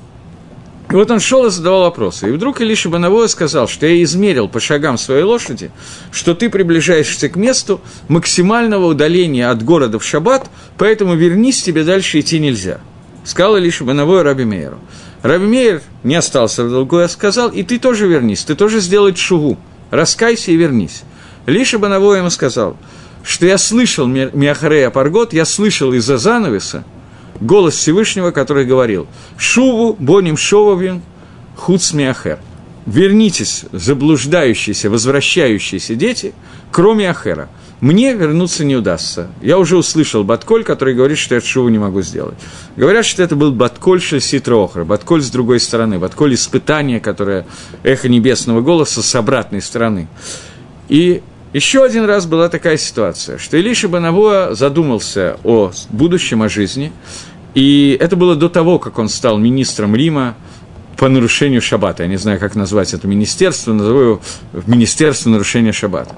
И вот он шел и задавал вопросы. И вдруг Илиша Бановоя сказал, что я измерил по шагам своей лошади, что ты приближаешься к месту максимального удаления от города в шаббат, поэтому вернись, тебе дальше идти нельзя. Сказал Илиша Бановоя Раби Мейеру. Раби Мейер не остался в долгу, а сказал, и ты тоже вернись, ты тоже сделай шуву, раскайся и вернись. Илиша Бановоя ему сказал, что я слышал Миахарея Паргот, я слышал из-за занавеса, голос Всевышнего, который говорил «Шуву боним шововин хуцмиахер». Вернитесь, заблуждающиеся, возвращающиеся дети, кроме Ахера. Мне вернуться не удастся. Я уже услышал Батколь, который говорит, что я шуву не могу сделать. Говорят, что это был Батколь Шельситроохра, Батколь с другой стороны, Батколь испытания, которое эхо небесного голоса с обратной стороны. И еще один раз была такая ситуация, что Илиша Банавуа задумался о будущем, о жизни, и это было до того, как он стал министром Рима по нарушению шаббата. Я не знаю, как назвать это министерство, назову его Министерство нарушения шаббата.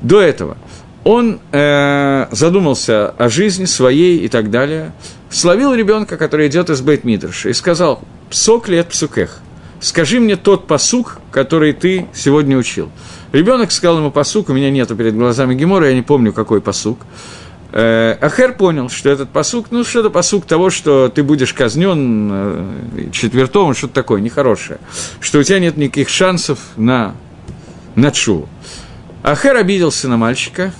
До этого он э, задумался о жизни своей и так далее, словил ребенка, который идет из бейт и сказал, «Псок лет псукех, скажи мне тот посук, который ты сегодня учил». Ребенок сказал ему посук, у меня нету перед глазами Гемора, я не помню, какой посук. Э, Ахер понял, что этот посук, ну, что это посук того, что ты будешь казнен э, четвертом, что-то такое нехорошее, что у тебя нет никаких шансов на на Чуву. Ахер обиделся на мальчика,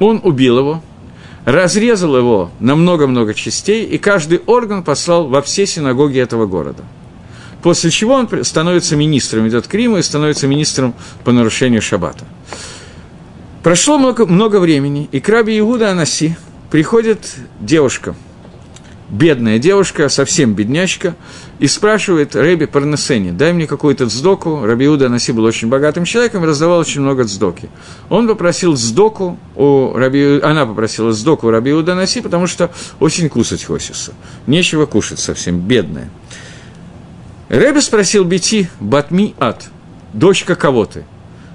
он убил его, разрезал его на много-много частей, и каждый орган послал во все синагоги этого города. После чего он становится министром, идет к Риму и становится министром по нарушению шаббата. Прошло много, много времени, и к Раби Иуда Анаси приходит девушка, бедная девушка, совсем беднячка, и спрашивает Рэби Парнесени, дай мне какую-то цдоку. Раби Иуда Анаси был очень богатым человеком раздавал очень много цдоки. Он попросил цдоку у Раби... Она попросила цдоку у Раби Иуда Анаси, потому что очень кусать хочется. Нечего кушать совсем, бедная. Рэби спросил Бети, Батми Ат, дочка кого ты?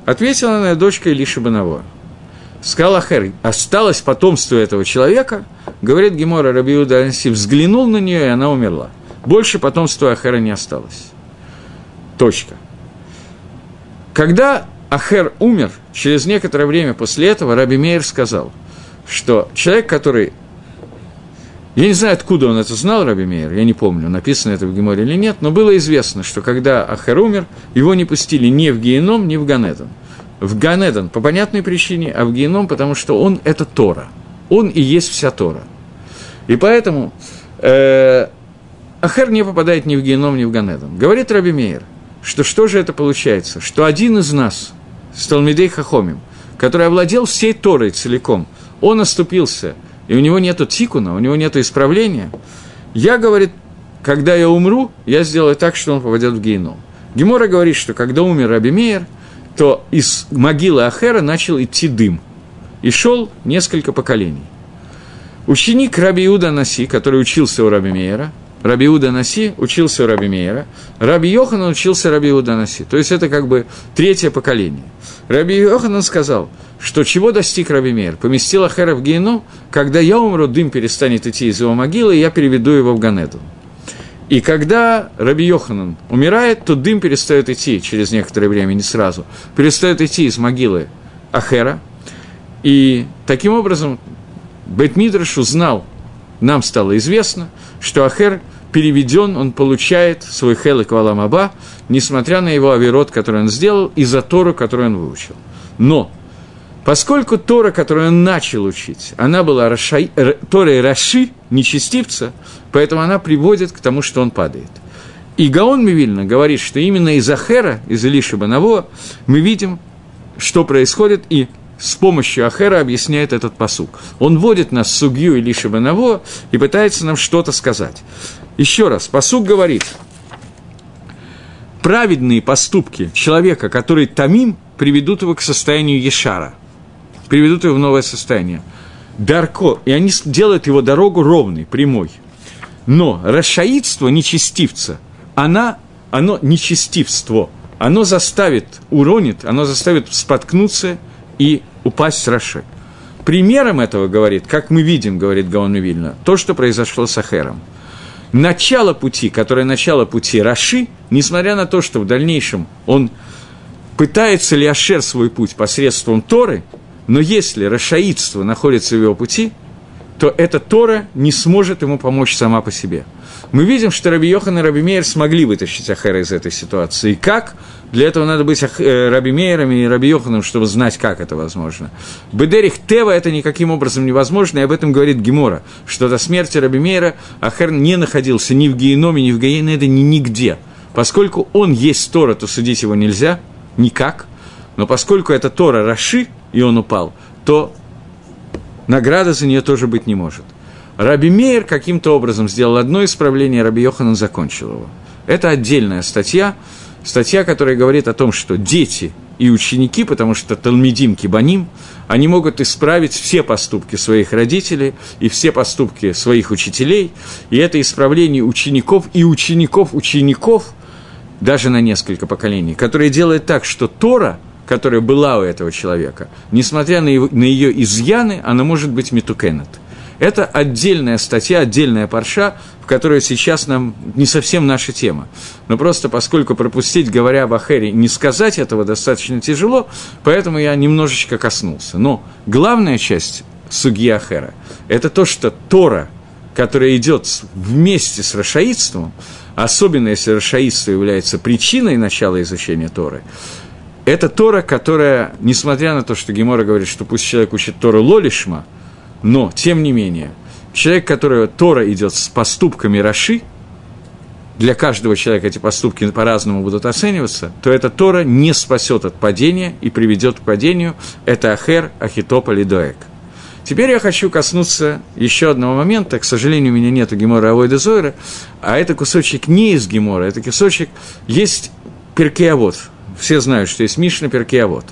Ответила она, дочка Илиши Банаво. Сказал Ахер, осталось потомство этого человека, говорит Гемора Рабиуда Анаси, взглянул на нее, и она умерла. Больше потомства Ахера не осталось. Точка. Когда Ахер умер, через некоторое время после этого Раби Мейер сказал, что человек, который я не знаю, откуда он это знал, Раби Мейер, я не помню, написано это в Геморе или нет, но было известно, что когда Ахер умер, его не пустили ни в Геном, ни в Ганедон. В Ганедон по понятной причине, а в Геном, потому что он – это Тора. Он и есть вся Тора. И поэтому э, Ахер не попадает ни в Геном, ни в Ганедон. Говорит Раби Мейер, что что же это получается? Что один из нас, Сталмидей Хахомим, который овладел всей Торой целиком, он оступился – и у него нет тикуна, у него нет исправления, я, говорит, когда я умру, я сделаю так, что он попадет в геном. Гемора говорит, что когда умер Раби Мейер, то из могилы Ахера начал идти дым. И шел несколько поколений. Ученик Раби Иуда Наси, который учился у Раби Мейера, Раби Иуда Наси учился у Раби Мейера, Раби Йоханан учился Раби Иуда Наси. То есть это как бы третье поколение. Раби Йоханан сказал – что чего достиг Раби Мейер? Поместил Ахера в геном, когда я умру, дым перестанет идти из его могилы, и я переведу его в Ганеду. И когда Раби Йоханан умирает, то дым перестает идти через некоторое время, не сразу, перестает идти из могилы Ахера. И таким образом Бетмидраш узнал, нам стало известно, что Ахер переведен, он получает свой хелек валамаба, несмотря на его авирот, который он сделал, и за Тору, которую он выучил. Но Поскольку Тора, которую он начал учить, она была Рашай, Торой Раши, нечестивца, поэтому она приводит к тому, что он падает. И Гаон Мивильна говорит, что именно из Ахера, из Илиши Банаво, мы видим, что происходит, и с помощью Ахера объясняет этот посук. Он вводит нас в Сугью Илиши Банаво и пытается нам что-то сказать. Еще раз, посук говорит, праведные поступки человека, который тамим, приведут его к состоянию Ешара – приведут его в новое состояние. Дарко, и они делают его дорогу ровной, прямой. Но расшаидство нечестивца, она, оно нечестивство, оно заставит, уронит, оно заставит споткнуться и упасть Раши. Примером этого, говорит, как мы видим, говорит Гаон Вильна, то, что произошло с Ахером. Начало пути, которое начало пути Раши, несмотря на то, что в дальнейшем он пытается ли Ашер свой путь посредством Торы, но если рашаидство находится в его пути, то эта Тора не сможет ему помочь сама по себе. Мы видим, что Раби Йохан и Раби Мейер смогли вытащить Ахера из этой ситуации. И как? Для этого надо быть э, Раби Мейером и Раби Йоханом, чтобы знать, как это возможно. Бедерих Тева это никаким образом невозможно, и об этом говорит Гемора, что до смерти Раби Мейера Ахер не находился ни в Геноме, ни в Гаене, ни нигде. Поскольку он есть Тора, то судить его нельзя, никак. Но поскольку это Тора Раши, и он упал, то награда за нее тоже быть не может. Раби Мейер каким-то образом сделал одно исправление, Раби Йоханан закончил его. Это отдельная статья, статья, которая говорит о том, что дети и ученики, потому что Талмидим Кибаним, они могут исправить все поступки своих родителей и все поступки своих учителей, и это исправление учеников и учеников учеников, даже на несколько поколений, которые делают так, что Тора – которая была у этого человека, несмотря на, его, на ее изъяны, она может быть метукенет. Это отдельная статья, отдельная парша, в которой сейчас нам не совсем наша тема. Но просто поскольку пропустить, говоря об Ахере, не сказать этого достаточно тяжело, поэтому я немножечко коснулся. Но главная часть суги Ахера – это то, что Тора, которая идет вместе с рашаидством, особенно если рашаидство является причиной начала изучения Торы, это Тора, которая, несмотря на то, что Гемора говорит, что пусть человек учит Тору лолишма, но, тем не менее, человек, которого Тора идет с поступками Раши, для каждого человека эти поступки по-разному будут оцениваться, то эта Тора не спасет от падения и приведет к падению. Это Ахер, Ахитоп, Лидоек. Теперь я хочу коснуться еще одного момента. К сожалению, у меня нет Гемора Авойда Зойра, а это кусочек не из Гемора, это кусочек... Есть Перкеавод. Все знают, что есть Мишна Перкеавод.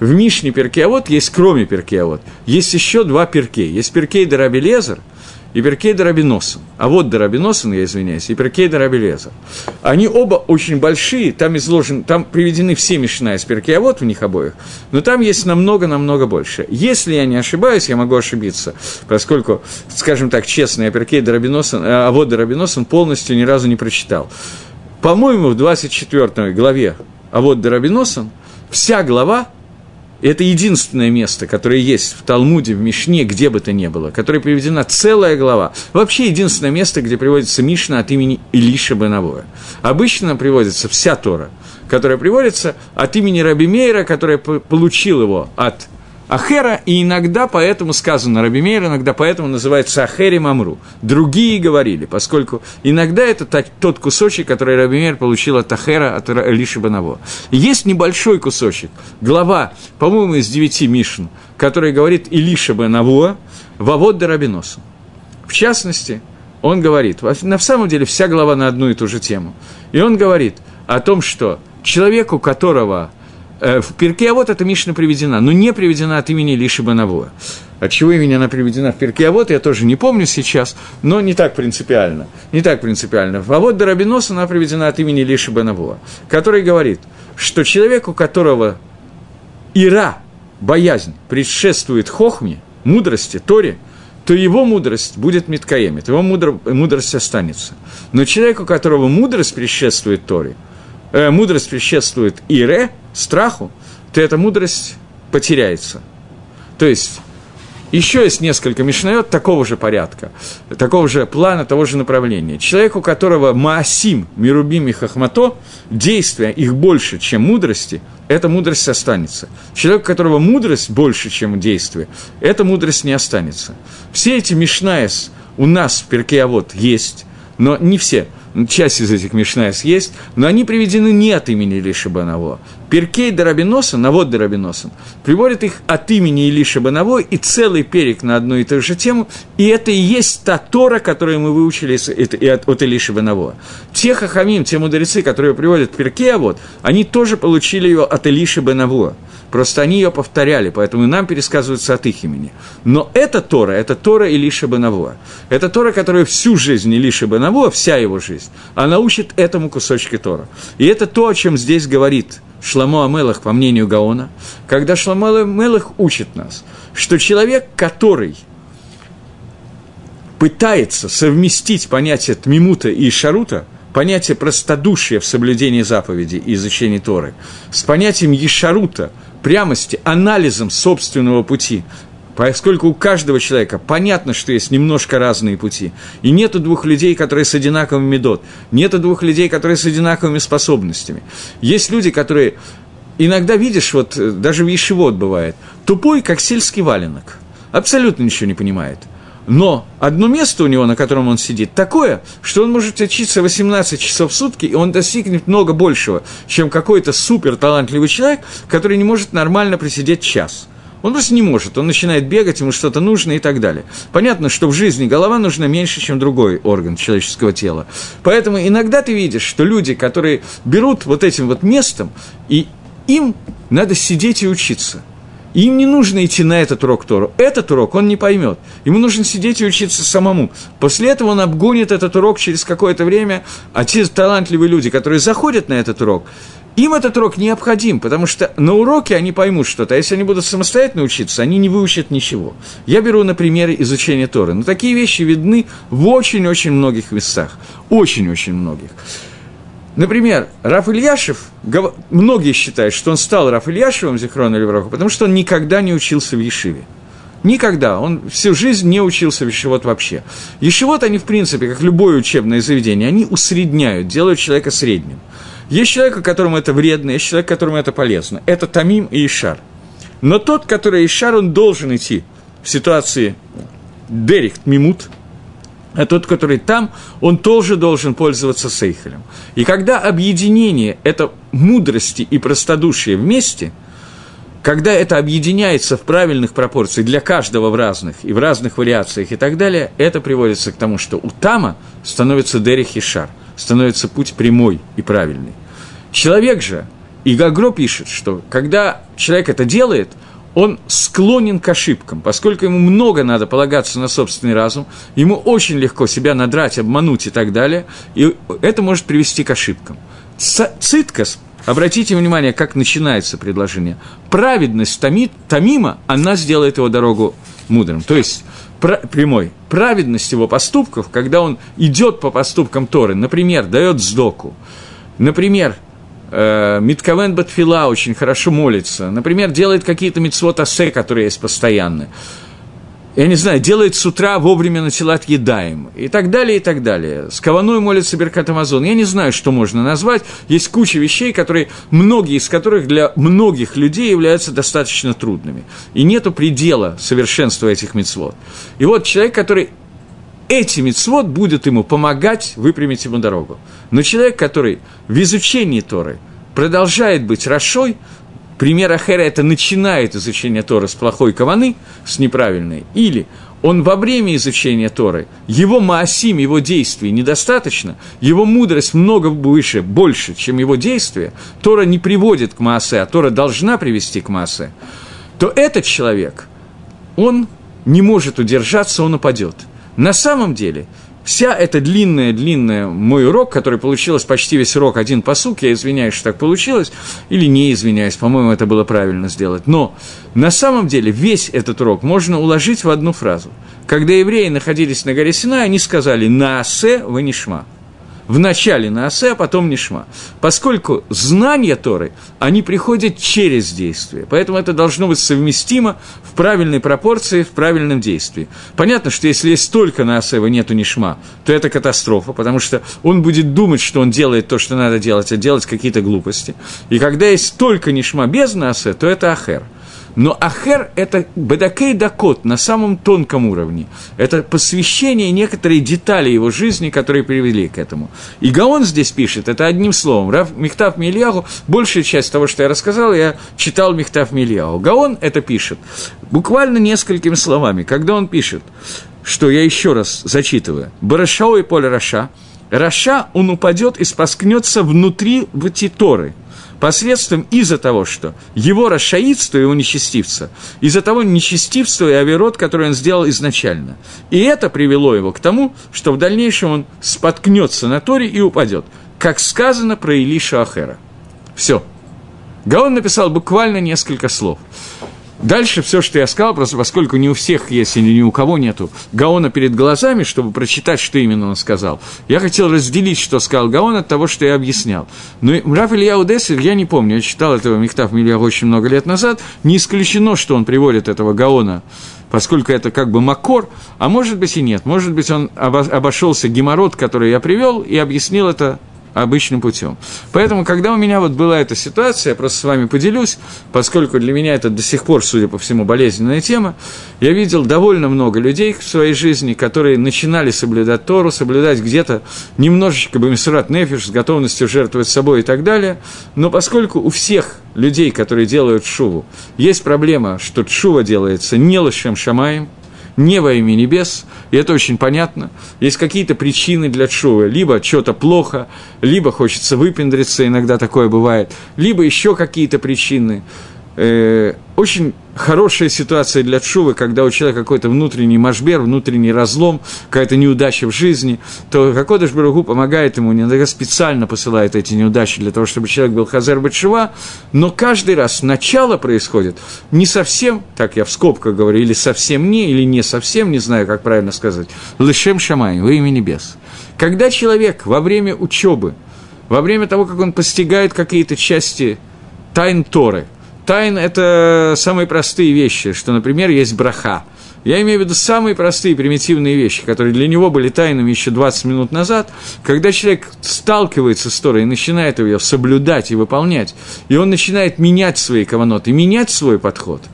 В Мишне Перкеавод есть, кроме Перкеавод, есть еще два Перкей. Есть Перкей Дараби Лезер – и Перкей Дарабиносан. А вот Дарабиносан, я извиняюсь, и Перкей Дарабилеза. Они оба очень большие, там изложены, там приведены все Мишна из Перкей, вот в них обоих, но там есть намного-намного больше. Если я не ошибаюсь, я могу ошибиться, поскольку, скажем так, честно, я Перкей Дарабиносан, а вот Дарабиносан полностью ни разу не прочитал. По-моему, в 24 главе а вот Дарабиносан вся глава это единственное место, которое есть в Талмуде, в Мишне, где бы то ни было, которое приведена целая глава. Вообще единственное место, где приводится Мишна от имени Илиша Бенавоя. Обычно приводится вся Тора, которая приводится от имени Раби Мейра, который получил его от Ахера, и иногда поэтому сказано Раби Мейр, иногда поэтому называется Ахери Мамру. Другие говорили, поскольку иногда это тот кусочек, который Раби Мейр получил от Ахера, от Лиши Банаво. Есть небольшой кусочек, глава, по-моему, из девяти Мишн, который говорит Илиша Банаво, Вавод Дарабиносу. В частности, он говорит, на самом деле вся глава на одну и ту же тему. И он говорит о том, что человеку, которого в Перке, а вот эта Мишна приведена, но не приведена от имени Лиши Банавоа. От чего имени она приведена в Перке, а вот я тоже не помню сейчас, но не так принципиально. Не так принципиально. А вот Дарабинос она приведена от имени Лиши Банавоа, который говорит, что человеку, которого Ира, боязнь, предшествует хохме, мудрости, Торе, то его мудрость будет Миткаемит, его мудро, мудрость останется. Но человеку, которого мудрость предшествует Торе, э, мудрость предшествует Ире, страху, то эта мудрость потеряется. То есть, еще есть несколько משניות такого же порядка, такого же плана, того же направления. Человек, у которого מעשיו מרובים מחכמתו, действия их больше, чем мудрости, эта мудрость останется. Человек, у которого мудрость больше, чем действие, эта мудрость не останется. Все эти משניות у нас в פרקי אבות есть, но не все часть из этих משניות есть, но они приведены не от имени Элиши бен Авуя. Перкей Дарабиносан, Навод Дарабиносан, приводит их от имени Илиша Банаво и целый перек на одну и ту же тему, и это и есть та Тора, которую мы выучили от, Илиша Банаво. Те хахамим, те мудрецы, которые приводят Перкей, вот, они тоже получили ее от Илиша Банаво. Просто они ее повторяли, поэтому и нам пересказываются от их имени. Но это Тора, это Тора Илиша Банавуа. Это Тора, которая всю жизнь Илиша Банавуа, вся его жизнь, она учит этому кусочке Тора. И это то, о чем здесь говорит Шламо Амелах, по мнению Гаона, когда Шламо Амелах учит нас, что человек, который пытается совместить понятие Тмимута и Шарута, понятие простодушия в соблюдении заповедей и изучении Торы, с понятием Ешарута – прямости, анализом собственного пути, поскольку у каждого человека понятно, что есть немножко разные пути. И нету двух людей, которые с одинаковыми медот, нету двух людей, которые с одинаковыми способностями. Есть люди, которые иногда видишь, вот даже в Ешевод бывает, тупой, как сельский валенок, абсолютно ничего не понимает – но одно место у него, на котором он сидит, такое, что он может учиться 18 часов в сутки, и он достигнет много большего, чем какой-то супер талантливый человек, который не может нормально просидеть час. Он просто не может, он начинает бегать, ему что-то нужно и так далее. Понятно, что в жизни голова нужна меньше, чем другой орган человеческого тела. Поэтому иногда ты видишь, что люди, которые берут вот этим вот местом, и им надо сидеть и учиться – им не нужно идти на этот урок Тору. Этот урок он не поймет. Ему нужно сидеть и учиться самому. После этого он обгонит этот урок через какое-то время, а те талантливые люди, которые заходят на этот урок, им этот урок необходим, потому что на уроке они поймут что-то, а если они будут самостоятельно учиться, они не выучат ничего. Я беру на примере изучения Торы. Но такие вещи видны в очень-очень многих местах. Очень-очень многих. Например, Раф Ильяшев, многие считают, что он стал Раф Ильяшевым, Зихрон Левроху, потому что он никогда не учился в Ешиве. Никогда. Он всю жизнь не учился в Ешивот вообще. Ешивот, они, в принципе, как любое учебное заведение, они усредняют, делают человека средним. Есть человек, которому это вредно, есть человек, которому это полезно. Это Тамим и Ишар. Но тот, который Ишар, он должен идти в ситуации Дерихт Мимут, а тот, который там, он тоже должен пользоваться сейхелем. И когда объединение – это мудрости и простодушие вместе – когда это объединяется в правильных пропорциях для каждого в разных и в разных вариациях и так далее, это приводится к тому, что у Тама становится Дерих и Шар, становится путь прямой и правильный. Человек же, и Гагро пишет, что когда человек это делает, он склонен к ошибкам, поскольку ему много надо полагаться на собственный разум, ему очень легко себя надрать, обмануть и так далее, и это может привести к ошибкам. Циткас Обратите внимание, как начинается предложение. Праведность томит, Томима, она сделает его дорогу мудрым. То есть, прямой. Праведность его поступков, когда он идет по поступкам Торы, например, дает сдоку, например, Митковен Батфила очень хорошо молится, например, делает какие-то митцвот которые есть постоянно, я не знаю, делает с утра вовремя началат едаем, и так далее, и так далее. С каваной молится Беркат Амазон. Я не знаю, что можно назвать. Есть куча вещей, которые, многие из которых для многих людей являются достаточно трудными. И нету предела совершенства этих мецвод. И вот человек, который эти мецвод будет ему помогать выпрямить ему дорогу. Но человек, который в изучении Торы продолжает быть Рашой, пример Ахера – это начинает изучение Торы с плохой каваны, с неправильной, или он во время изучения Торы, его маасим, его действий недостаточно, его мудрость много выше, больше, чем его действия, Тора не приводит к маасе, а Тора должна привести к маасе, то этот человек, он не может удержаться, он упадет. На самом деле – вся эта длинная-длинная мой урок, который получилось почти весь урок, один посук, я извиняюсь, что так получилось, или не извиняюсь, по-моему, это было правильно сделать, но на самом деле весь этот урок можно уложить в одну фразу. Когда евреи находились на горе Сина, они сказали «Наасе ванишма» в начале Наасе, а потом Нишма. Поскольку знания Торы, они приходят через действие. Поэтому это должно быть совместимо в правильной пропорции, в правильном действии. Понятно, что если есть только Наасе, а нету Нишма, то это катастрофа, потому что он будет думать, что он делает то, что надо делать, а делать какие-то глупости. И когда есть только Нишма без Наасе, то это Ахер – но ахер – это бедакей дакот на самом тонком уровне. Это посвящение некоторые детали его жизни, которые привели к этому. И Гаон здесь пишет, это одним словом. Рав מכתב מאליהו, большая часть того, что я рассказал, я читал מכתב מאליהו. Гаон это пишет буквально несколькими словами. Когда он пишет, что я еще раз зачитываю, «וברשעתו יפול רשע», רשע, он упадет и споткнётся внутри Торы – посредством из-за того, что его расшаидство, его нечестивца, из-за того нечестивства и עבירות, который он сделал изначально. И это привело его к тому, что в дальнейшем он споткнется на Торе и упадет, как сказано про Илиша Ахера. Все. Гаон написал буквально несколько слов. Дальше все, что я сказал, просто поскольку не у всех есть или ни у кого нету Гаона перед глазами, чтобы прочитать, что именно он сказал, я хотел разделить, что сказал Гаон, от того, что я объяснял. Но Раф Илья Удесер, я не помню, я читал этого Михтав Милья очень много лет назад, не исключено, что он приводит этого Гаона поскольку это как бы макор, а может быть и нет. Может быть, он обошелся геморрот, который я привел, и объяснил это обычным путем. Поэтому, когда у меня вот была эта ситуация, я просто с вами поделюсь, поскольку для меня это до сих пор, судя по всему, болезненная тема, я видел довольно много людей в своей жизни, которые начинали соблюдать Тору, соблюдать где-то немножечко бамисурат нефиш с готовностью жертвовать собой и так далее, но поскольку у всех людей, которые делают шуву, есть проблема, что шува делается не лошем шамаем, не во имя небес, и это очень понятно. Есть какие-то причины для шува, либо что-то плохо, либо хочется выпендриться, иногда такое бывает, либо еще какие-то причины. Э, очень хорошая ситуация для Чувы, когда у человека какой-то внутренний машбер, внутренний разлом, какая-то неудача в жизни, то Хакодыш Баругу помогает ему, иногда специально посылает эти неудачи для того, чтобы человек был Хазар Батшива, но каждый раз начало происходит не совсем, так я в скобках говорю, или совсем не, или не совсем, не знаю, как правильно сказать, Лышем Шамай, во имя небес. Когда человек во время учебы, во время того, как он постигает какие-то части тайн Торы – Тайн – это самые простые вещи, что, например, есть браха. Я имею в виду самые простые примитивные вещи, которые для него были тайнами еще 20 минут назад, когда человек сталкивается с Торой и начинает ее соблюдать и выполнять, и он начинает менять свои каваноты, менять свой подход –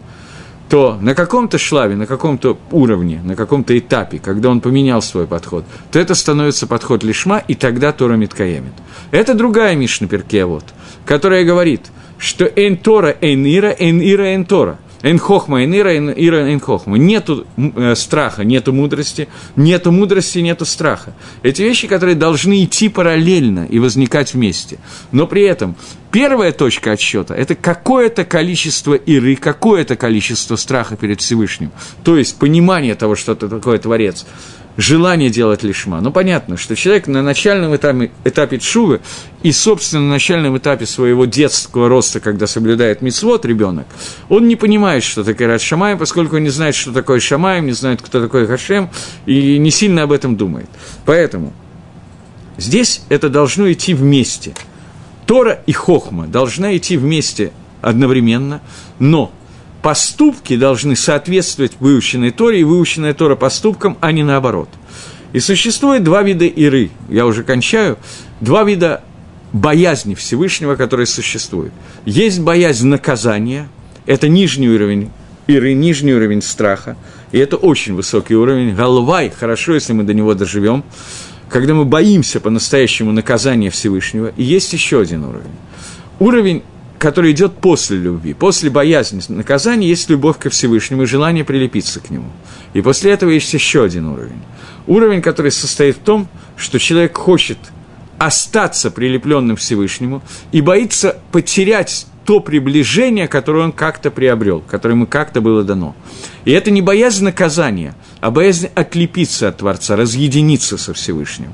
то на каком-то шлаве, на каком-то уровне, на каком-то этапе, когда он поменял свой подход, то это становится подход лишма, и тогда Тора Миткаемит. Это другая Мишна Перкея, вот, которая говорит, что «эн Тора, эн ира, эн ира, эн Тора». Эн хохма, эн ира, эн ира, эн хохма. Нету э, страха, нету мудрости, нету мудрости, нету страха. Эти вещи, которые должны идти параллельно и возникать вместе. Но при этом первая точка отсчета – это какое-то количество иры, какое-то количество страха перед Всевышним. То есть понимание того, что ты такое Творец желание делать лишма. Ну, понятно, что человек на начальном этапе, этапе чувы и, собственно, на начальном этапе своего детского роста, когда соблюдает мицвод ребенок, он не понимает, что такое Рад Шамаем, поскольку он не знает, что такое Шамаем, не знает, кто такой Хашем, и не сильно об этом думает. Поэтому здесь это должно идти вместе. Тора и Хохма должна идти вместе одновременно, но поступки должны соответствовать выученной Торе, и выученная Тора поступкам, а не наоборот. И существует два вида иры, я уже кончаю, два вида боязни Всевышнего, которые существуют. Есть боязнь наказания, это нижний уровень иры, нижний уровень страха, и это очень высокий уровень. Голвай, хорошо, если мы до него доживем, когда мы боимся по-настоящему наказания Всевышнего. И есть еще один уровень. Уровень который идет после любви. После боязни наказания есть любовь ко Всевышнему и желание прилепиться к нему. И после этого есть еще один уровень. Уровень, который состоит в том, что человек хочет остаться прилепленным Всевышнему и боится потерять то приближение, которое он как-то приобрел, которое ему как-то было дано. И это не боязнь наказания, а боязнь отлепиться от Творца, разъединиться со Всевышним.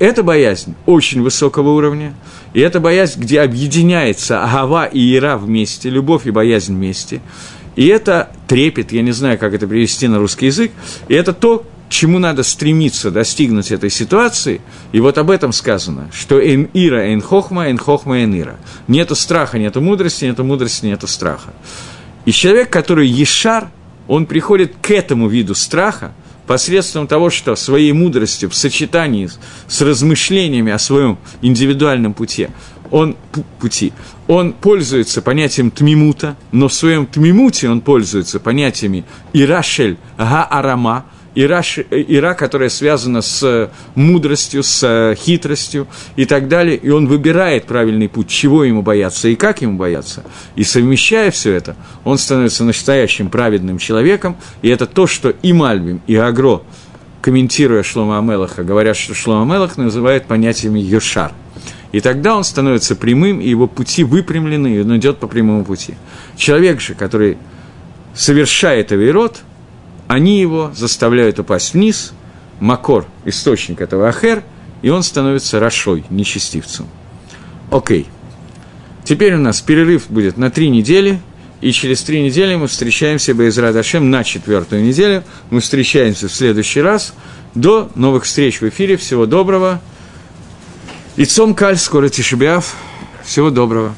Это боязнь очень высокого уровня, и это боязнь, где объединяется Агава и Ира вместе, любовь и боязнь вместе. И это трепет, я не знаю, как это привести на русский язык, и это то, чему надо стремиться достигнуть этой ситуации, и вот об этом сказано, что «эн ира, эн хохма, эн хохма, эн ира». Нету страха, нету мудрости, нету мудрости, нету страха. И человек, который ешар, он приходит к этому виду страха, посредством того, что своей мудростью в сочетании с размышлениями о своем индивидуальном пути, он, пути, он пользуется понятием тмимута, но в своем тмимуте он пользуется понятиями ирашель га-арама – ира, ира, которая связана с мудростью, с хитростью и так далее, и он выбирает правильный путь, чего ему бояться и как ему бояться. И совмещая все это, он становится настоящим праведным человеком, и это то, что и Мальбим, и Агро, комментируя Шлома Амелаха, говорят, что Шлома Амелах называет понятиями Йошар. И тогда он становится прямым, и его пути выпрямлены, и он идет по прямому пути. Человек же, который совершает авирот – они его заставляют упасть вниз, Макор, источник этого Ахер, и он становится Рашой, нечестивцем. Окей. Теперь у нас перерыв будет на три недели, и через три недели мы встречаемся без Радашем на четвертую неделю. Мы встречаемся в следующий раз. До новых встреч в эфире. Всего доброго. И Цом Каль, скоро Тишебиав. Всего доброго.